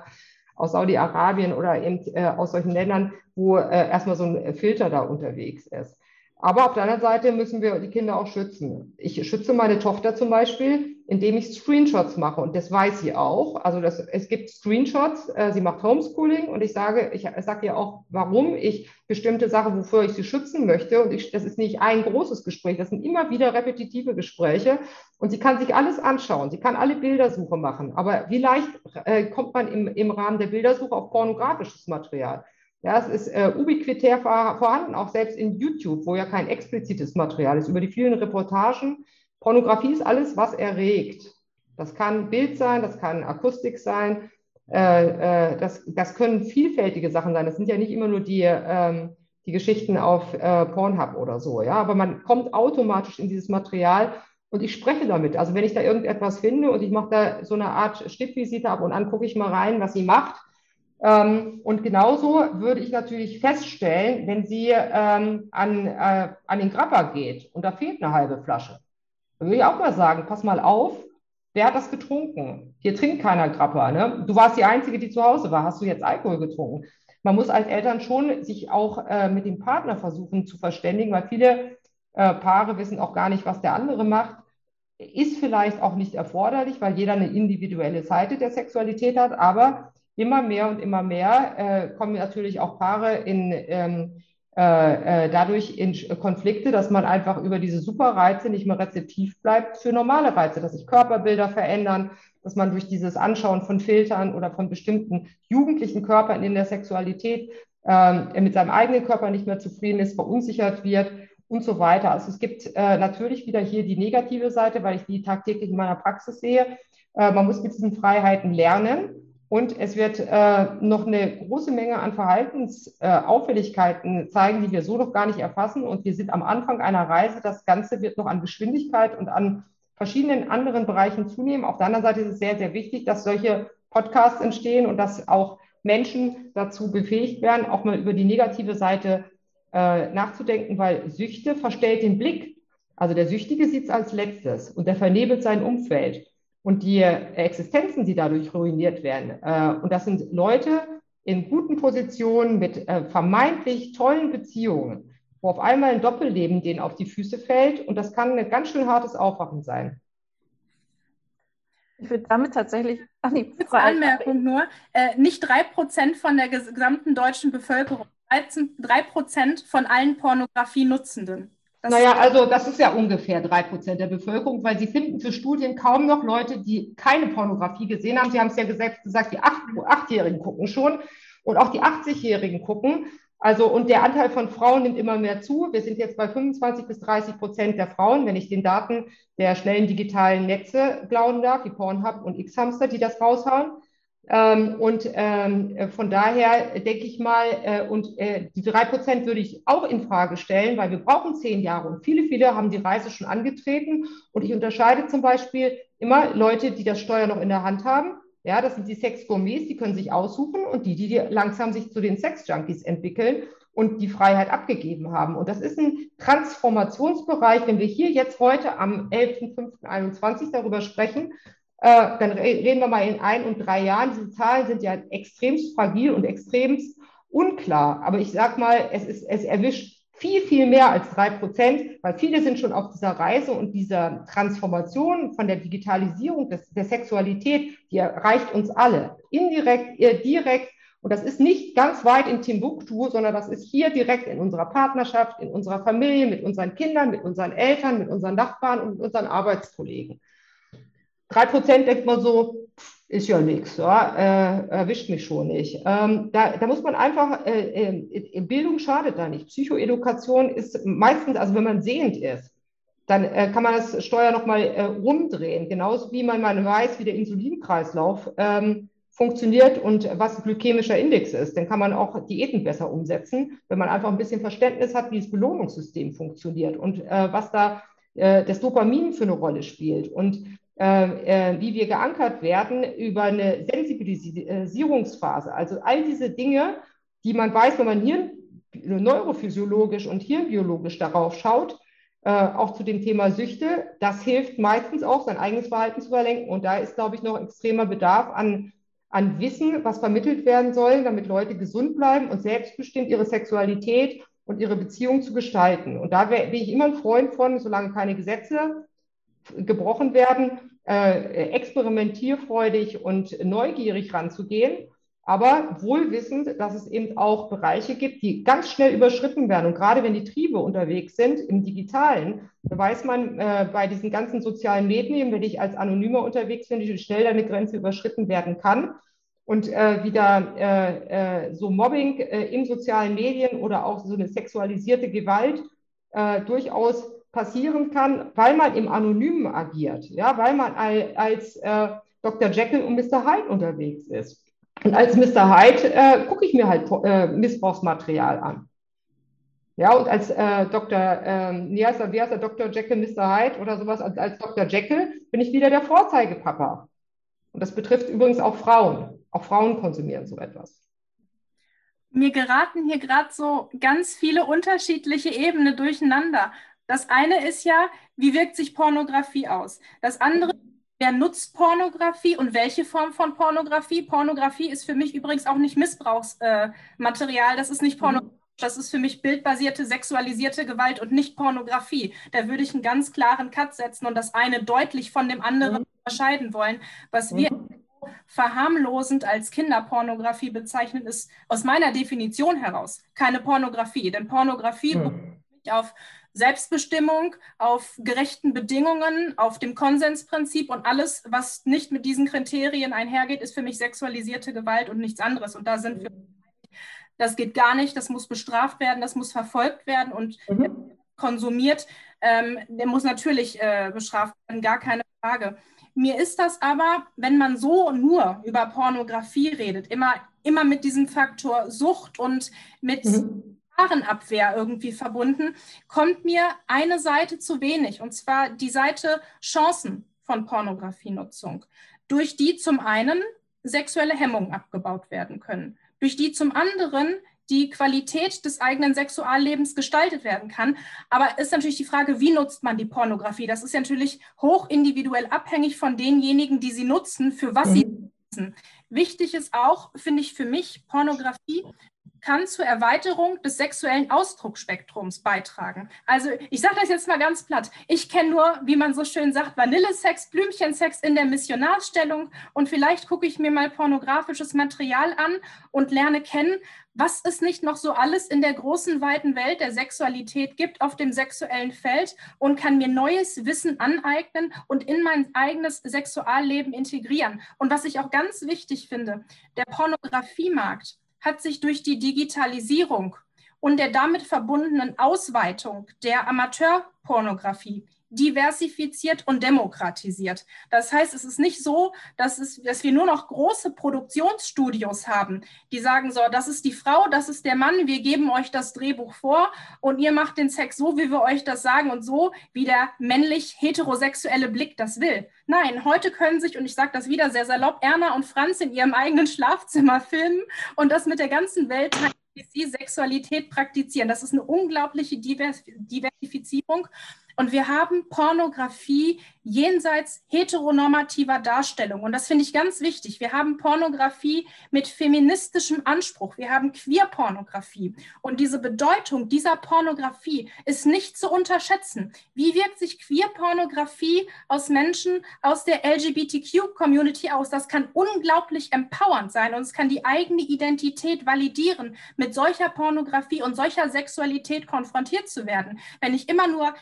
aus Saudi-Arabien oder eben äh, aus solchen Ländern, wo äh, erstmal so ein Filter da unterwegs ist. Aber auf der anderen Seite müssen wir die Kinder auch schützen. Ich schütze meine Tochter zum Beispiel, indem ich Screenshots mache. Und das weiß sie auch. Also das, es gibt Screenshots. Äh, sie macht Homeschooling und ich sage, ich sage ihr auch, warum ich bestimmte Sachen, wofür ich sie schützen möchte. Und ich, das ist nicht ein großes Gespräch, das sind immer wieder repetitive Gespräche. Und sie kann sich alles anschauen. Sie kann alle Bildersuche machen. Aber wie leicht äh, kommt man im, im Rahmen der Bildersuche auf pornografisches Material? Ja, es ist äh, ubiquitär vorhanden, auch selbst in YouTube, wo ja kein explizites Material ist. Über die vielen Reportagen, Pornografie ist alles, was erregt. Das kann Bild sein, das kann Akustik sein, äh, äh, das, das können vielfältige Sachen sein. Das sind ja nicht immer nur die, ähm, die Geschichten auf äh, Pornhub oder so. Ja? Aber man kommt automatisch in dieses Material und ich spreche damit. Also wenn ich da irgendetwas finde und ich mache da so eine Art Stippvisite ab und an gucke ich mal rein, was sie macht ähm, und genauso würde ich natürlich feststellen, wenn sie ähm, an, äh, an den Grapper geht und da fehlt eine halbe Flasche. Dann würde ich auch mal sagen, pass mal auf, wer hat das getrunken? Hier trinkt keiner Grapper. Ne? Du warst die Einzige, die zu Hause war. Hast du jetzt Alkohol getrunken? Man muss als Eltern schon sich auch äh, mit dem Partner versuchen zu verständigen, weil viele äh, Paare wissen auch gar nicht, was der andere macht. Ist vielleicht auch nicht erforderlich, weil jeder eine individuelle Seite der Sexualität hat, aber immer mehr und immer mehr äh, kommen natürlich auch Paare in, ähm, äh, äh, dadurch in Konflikte, dass man einfach über diese Superreize nicht mehr rezeptiv bleibt für normale Reize, dass sich Körperbilder verändern, dass man durch dieses Anschauen von Filtern oder von bestimmten jugendlichen Körpern in der Sexualität ähm, mit seinem eigenen Körper nicht mehr zufrieden ist, verunsichert wird und so weiter. Also es gibt äh, natürlich wieder hier die negative Seite, weil ich die tagtäglich in meiner Praxis sehe. Äh, man muss mit diesen Freiheiten lernen. Und es wird äh, noch eine große Menge an Verhaltensauffälligkeiten äh, zeigen, die wir so noch gar nicht erfassen. Und wir sind am Anfang einer Reise. Das Ganze wird noch an Geschwindigkeit und an verschiedenen anderen Bereichen zunehmen. Auf der anderen Seite ist es sehr, sehr wichtig, dass solche Podcasts entstehen und dass auch Menschen dazu befähigt werden, auch mal über die negative Seite äh, nachzudenken, weil Süchte verstellt den Blick. Also der Süchtige sieht es als letztes und der vernebelt sein Umfeld und die Existenzen, die dadurch ruiniert werden. Äh, und das sind Leute in guten Positionen mit äh, vermeintlich tollen Beziehungen, wo auf einmal ein Doppelleben denen auf die Füße fällt. Und das kann ein ganz schön hartes Aufwachen sein. Ich würde damit tatsächlich. Ach nee, Frau Anmerkung nur: äh, nicht drei Prozent von der gesamten deutschen Bevölkerung, drei Prozent von allen Pornografie-Nutzenden. Das naja, also das ist ja ungefähr drei Prozent der Bevölkerung, weil Sie finden für Studien kaum noch Leute, die keine Pornografie gesehen haben. Sie haben es ja selbst gesagt, die Acht Achtjährigen gucken schon und auch die 80-Jährigen gucken. Also und der Anteil von Frauen nimmt immer mehr zu. Wir sind jetzt bei 25 bis 30 Prozent der Frauen, wenn ich den Daten der schnellen digitalen Netze glauben darf, wie Pornhub und X-Hamster, die das raushauen. Ähm, und ähm, von daher denke ich mal, äh, und äh, die drei Prozent würde ich auch in Frage stellen, weil wir brauchen zehn Jahre und viele, viele haben die Reise schon angetreten. Und ich unterscheide zum Beispiel immer Leute, die das Steuer noch in der Hand haben. Ja, das sind die Sex-Gourmets, die können sich aussuchen und die, die langsam sich zu den Sex-Junkies entwickeln und die Freiheit abgegeben haben. Und das ist ein Transformationsbereich. Wenn wir hier jetzt heute am 11.05.21 darüber sprechen, äh, dann reden wir mal in ein und drei Jahren. Diese Zahlen sind ja extremst fragil und extremst unklar. Aber ich sage mal, es, ist, es erwischt viel, viel mehr als drei Prozent, weil viele sind schon auf dieser Reise und dieser Transformation von der Digitalisierung des, der Sexualität, die erreicht uns alle, indirekt, direkt. Und das ist nicht ganz weit in Timbuktu, sondern das ist hier direkt in unserer Partnerschaft, in unserer Familie, mit unseren Kindern, mit unseren Eltern, mit unseren Nachbarn und mit unseren Arbeitskollegen. Drei Prozent denkt man so, ist ja nichts, ja, äh, erwischt mich schon nicht. Ähm, da, da, muss man einfach, äh, äh, Bildung schadet da nicht. Psychoedukation ist meistens, also wenn man sehend ist, dann äh, kann man das Steuer nochmal äh, rumdrehen, genauso wie man mal weiß, wie der Insulinkreislauf ähm, funktioniert und was glykämischer Index ist. Dann kann man auch Diäten besser umsetzen, wenn man einfach ein bisschen Verständnis hat, wie das Belohnungssystem funktioniert und äh, was da äh, das Dopamin für eine Rolle spielt. Und äh, äh, wie wir geankert werden über eine Sensibilisierungsphase. Also all diese Dinge, die man weiß, wenn man Hirn, neurophysiologisch und hirnbiologisch darauf schaut, äh, auch zu dem Thema Süchte, das hilft meistens auch, sein eigenes Verhalten zu überlenken. Und da ist, glaube ich, noch extremer Bedarf an, an Wissen, was vermittelt werden soll, damit Leute gesund bleiben und selbstbestimmt ihre Sexualität und ihre Beziehung zu gestalten. Und da bin ich immer ein Freund von, solange keine Gesetze gebrochen werden, äh, experimentierfreudig und neugierig ranzugehen, aber wohl wissend, dass es eben auch Bereiche gibt, die ganz schnell überschritten werden. Und gerade wenn die Triebe unterwegs sind im Digitalen, da weiß man äh, bei diesen ganzen sozialen Medien, wenn ich als Anonymer unterwegs bin, wie schnell eine Grenze überschritten werden kann. Und äh, wieder äh, äh, so Mobbing äh, in sozialen Medien oder auch so eine sexualisierte Gewalt durchaus passieren kann, weil man im Anonymen agiert, ja, weil man als äh, Dr. Jekyll und Mr. Hyde unterwegs ist. Und als Mr. Hyde äh, gucke ich mir halt äh, Missbrauchsmaterial an. Ja, und als äh, Dr. Ähm, wie, heißt er, wie heißt er, Dr. Jekyll, Mr. Hyde oder sowas, als, als Dr. Jekyll bin ich wieder der Vorzeigepapa. Und das betrifft übrigens auch Frauen. Auch Frauen konsumieren so etwas. Mir geraten hier gerade so ganz viele unterschiedliche Ebenen durcheinander. Das eine ist ja, wie wirkt sich Pornografie aus? Das andere, wer nutzt Pornografie und welche Form von Pornografie? Pornografie ist für mich übrigens auch nicht Missbrauchsmaterial, äh, das ist nicht mhm. Pornografie. Das ist für mich bildbasierte, sexualisierte Gewalt und nicht Pornografie. Da würde ich einen ganz klaren Cut setzen und das eine deutlich von dem anderen mhm. unterscheiden wollen. Was wir mhm. verharmlosend als Kinderpornografie bezeichnen, ist aus meiner Definition heraus keine Pornografie. Denn Pornografie mhm. auf Selbstbestimmung, auf gerechten Bedingungen, auf dem Konsensprinzip und alles, was nicht mit diesen Kriterien einhergeht, ist für mich sexualisierte Gewalt und nichts anderes. Und da sind wir, das geht gar nicht, das muss bestraft werden, das muss verfolgt werden und mhm. konsumiert, ähm, der muss natürlich äh, bestraft werden, gar keine Frage. Mir ist das aber, wenn man so nur über Pornografie redet, immer, immer mit diesem Faktor Sucht und mit mhm Gefahrenabwehr irgendwie verbunden, kommt mir eine Seite zu wenig, und zwar die Seite Chancen von Pornografienutzung, durch die zum einen sexuelle Hemmungen abgebaut werden können, durch die zum anderen die Qualität des eigenen Sexuallebens gestaltet werden kann. Aber ist natürlich die Frage, wie nutzt man die Pornografie? Das ist ja natürlich hoch individuell abhängig von denjenigen, die sie nutzen, für was sie nutzen. Wichtig ist auch, finde ich für mich, Pornografie kann zur Erweiterung des sexuellen Ausdrucksspektrums beitragen. Also ich sage das jetzt mal ganz platt. Ich kenne nur, wie man so schön sagt, Vanillesex, Blümchensex in der Missionarstellung und vielleicht gucke ich mir mal pornografisches Material an und lerne kennen, was es nicht noch so alles in der großen, weiten Welt der Sexualität gibt auf dem sexuellen Feld und kann mir neues Wissen aneignen und in mein eigenes Sexualleben integrieren. Und was ich auch ganz wichtig finde, der Pornografiemarkt hat sich durch die Digitalisierung und der damit verbundenen Ausweitung der Amateurpornografie diversifiziert und demokratisiert. Das heißt, es ist nicht so, dass, es, dass wir nur noch große Produktionsstudios haben, die sagen so, das ist die Frau, das ist der Mann, wir geben euch das Drehbuch vor und ihr macht den Sex so, wie wir euch das sagen und so, wie der männlich heterosexuelle Blick das will. Nein, heute können sich, und ich sage das wieder sehr salopp, Erna und Franz in ihrem eigenen Schlafzimmer filmen und das mit der ganzen Welt wie sie Sexualität praktizieren. Das ist eine unglaubliche Diversifizierung. Und wir haben Pornografie jenseits heteronormativer Darstellung. Und das finde ich ganz wichtig. Wir haben Pornografie mit feministischem Anspruch. Wir haben Queer-Pornografie. Und diese Bedeutung dieser Pornografie ist nicht zu unterschätzen. Wie wirkt sich Queer-Pornografie aus Menschen aus der LGBTQ-Community aus? Das kann unglaublich empowernd sein und es kann die eigene Identität validieren, mit solcher Pornografie und solcher Sexualität konfrontiert zu werden. Wenn ich immer nur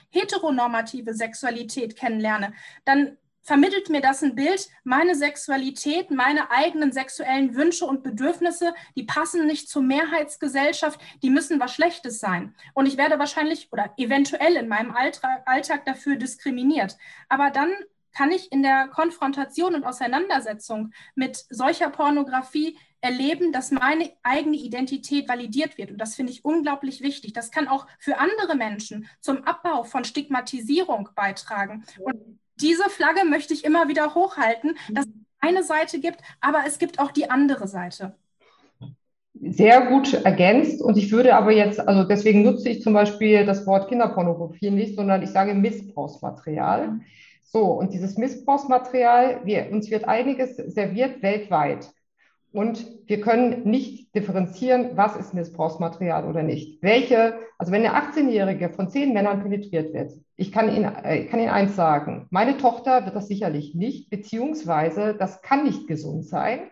heteronormative Sexualität kennenlerne, dann vermittelt mir das ein Bild, meine Sexualität, meine eigenen sexuellen Wünsche und Bedürfnisse, die passen nicht zur Mehrheitsgesellschaft, die müssen was Schlechtes sein. Und ich werde wahrscheinlich oder eventuell in meinem Alltag dafür diskriminiert. Aber dann kann ich in der Konfrontation und Auseinandersetzung mit solcher Pornografie erleben, dass meine eigene Identität validiert wird. Und das finde ich unglaublich wichtig. Das kann auch für andere Menschen zum Abbau von Stigmatisierung beitragen. Und diese Flagge möchte ich immer wieder hochhalten, dass es eine Seite gibt, aber es gibt auch die andere Seite. Sehr gut ergänzt. Und ich würde aber jetzt, also deswegen nutze ich zum Beispiel das Wort Kinderpornografie nicht, sondern ich sage Missbrauchsmaterial. So, und dieses Missbrauchsmaterial, wir, uns wird einiges serviert weltweit. Und wir können nicht differenzieren, was ist Missbrauchsmaterial oder nicht. Welche, also wenn eine 18-Jährige von zehn Männern penetriert wird, ich kann Ihnen, äh, kann Ihnen eins sagen, meine Tochter wird das sicherlich nicht, beziehungsweise das kann nicht gesund sein.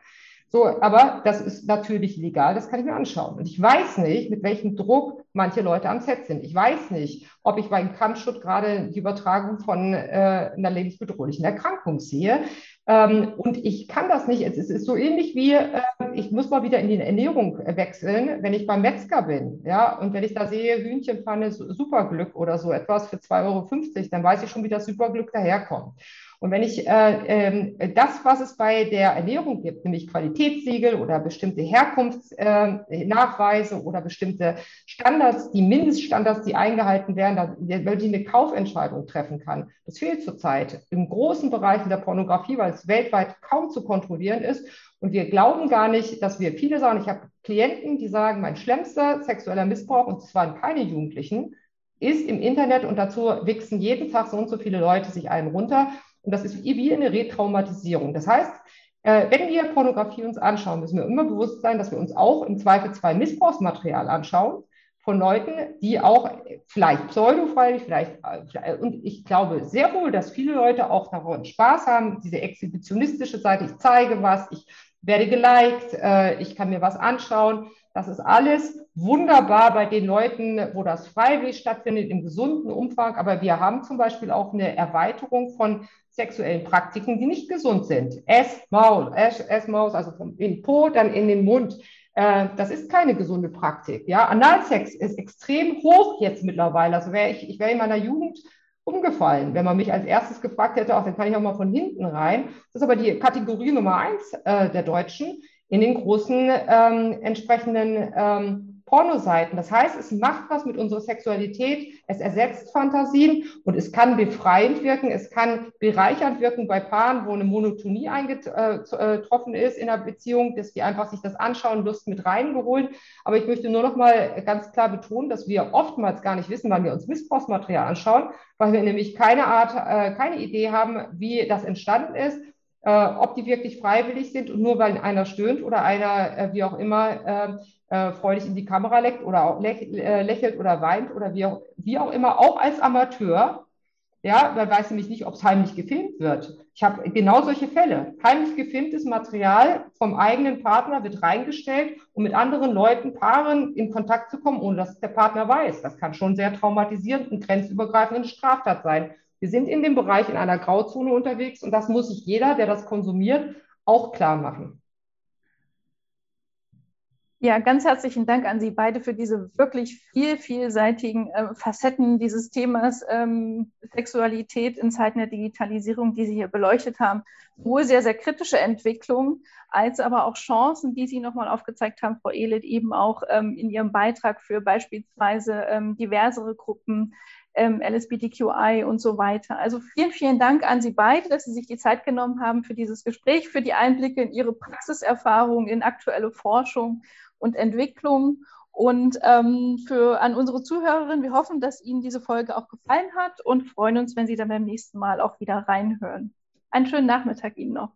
So, aber das ist natürlich legal, das kann ich mir anschauen. Und ich weiß nicht, mit welchem Druck manche Leute am Set sind. Ich weiß nicht, ob ich beim Kampfschutz gerade die Übertragung von äh, einer lebensbedrohlichen Erkrankung sehe. Ähm, und ich kann das nicht. Es ist, so ähnlich wie, äh, ich muss mal wieder in die Ernährung wechseln, wenn ich beim Metzger bin. Ja, und wenn ich da sehe, Hühnchenpfanne, Superglück oder so etwas für 2,50 Euro, dann weiß ich schon, wie das Superglück daherkommt. Und wenn ich äh, äh, das, was es bei der Ernährung gibt, nämlich Qualitätssiegel oder bestimmte Herkunftsnachweise äh, oder bestimmte Standards, die Mindeststandards, die eingehalten werden, damit ich eine Kaufentscheidung treffen kann, das fehlt zurzeit im großen Bereich der Pornografie, weil es weltweit kaum zu kontrollieren ist. Und wir glauben gar nicht, dass wir viele sagen, ich habe Klienten, die sagen, mein schlimmster sexueller Missbrauch, und es waren keine Jugendlichen, ist im Internet und dazu wichsen jeden Tag so und so viele Leute sich einen runter. Und das ist wie eine Retraumatisierung. Das heißt, äh, wenn wir Pornografie uns anschauen, müssen wir immer bewusst sein, dass wir uns auch im Zweifelsfall Missbrauchsmaterial anschauen von Leuten, die auch vielleicht pseudofreilich, vielleicht, äh, und ich glaube sehr wohl, dass viele Leute auch daran Spaß haben, diese exhibitionistische Seite, ich zeige was, ich werde geliked, äh, ich kann mir was anschauen. Das ist alles wunderbar bei den Leuten, wo das freiwillig stattfindet, im gesunden Umfang. Aber wir haben zum Beispiel auch eine Erweiterung von sexuellen Praktiken, die nicht gesund sind. Ess, Maul, Ess, Maus, also vom in Po, dann in den Mund. Äh, das ist keine gesunde Praktik. Ja, Analsex ist extrem hoch jetzt mittlerweile. Also wäre ich, ich wäre in meiner Jugend umgefallen, wenn man mich als erstes gefragt hätte, auch dann kann ich auch mal von hinten rein. Das ist aber die Kategorie Nummer eins äh, der Deutschen in den großen ähm, entsprechenden ähm, Pornoseiten. Das heißt, es macht was mit unserer Sexualität, es ersetzt Fantasien und es kann befreiend wirken, es kann bereichernd wirken bei Paaren, wo eine Monotonie eingetroffen ist in der Beziehung, dass die einfach sich das anschauen, Lust mit reingeholt. Aber ich möchte nur noch mal ganz klar betonen, dass wir oftmals gar nicht wissen, wann wir uns Missbrauchsmaterial anschauen, weil wir nämlich keine Art, äh, keine Idee haben, wie das entstanden ist äh, ob die wirklich freiwillig sind und nur weil einer stöhnt oder einer, äh, wie auch immer, äh, freudig in die Kamera leckt oder auch lächelt oder weint oder wie auch, wie auch immer, auch als Amateur, ja, weil weiß nämlich nicht, ob es heimlich gefilmt wird. Ich habe genau solche Fälle. Heimlich gefilmtes Material vom eigenen Partner wird reingestellt, um mit anderen Leuten, Paaren in Kontakt zu kommen, ohne dass der Partner weiß. Das kann schon sehr traumatisierend und grenzübergreifende Straftat sein. Wir sind in dem Bereich in einer Grauzone unterwegs und das muss sich jeder, der das konsumiert, auch klar machen. Ja, ganz herzlichen Dank an Sie beide für diese wirklich viel, vielseitigen äh, Facetten dieses Themas ähm, Sexualität in Zeiten der Digitalisierung, die Sie hier beleuchtet haben. Sowohl sehr, sehr kritische Entwicklungen, als aber auch Chancen, die Sie nochmal aufgezeigt haben, Frau Ehlert, eben auch ähm, in Ihrem Beitrag für beispielsweise ähm, diversere Gruppen, ähm, LSBTQI und so weiter. Also vielen, vielen Dank an Sie beide, dass Sie sich die Zeit genommen haben für dieses Gespräch, für die Einblicke in Ihre Praxiserfahrung, in aktuelle Forschung und Entwicklung. Und ähm, für an unsere Zuhörerinnen, wir hoffen, dass Ihnen diese Folge auch gefallen hat und freuen uns, wenn Sie dann beim nächsten Mal auch wieder reinhören. Einen schönen Nachmittag Ihnen noch.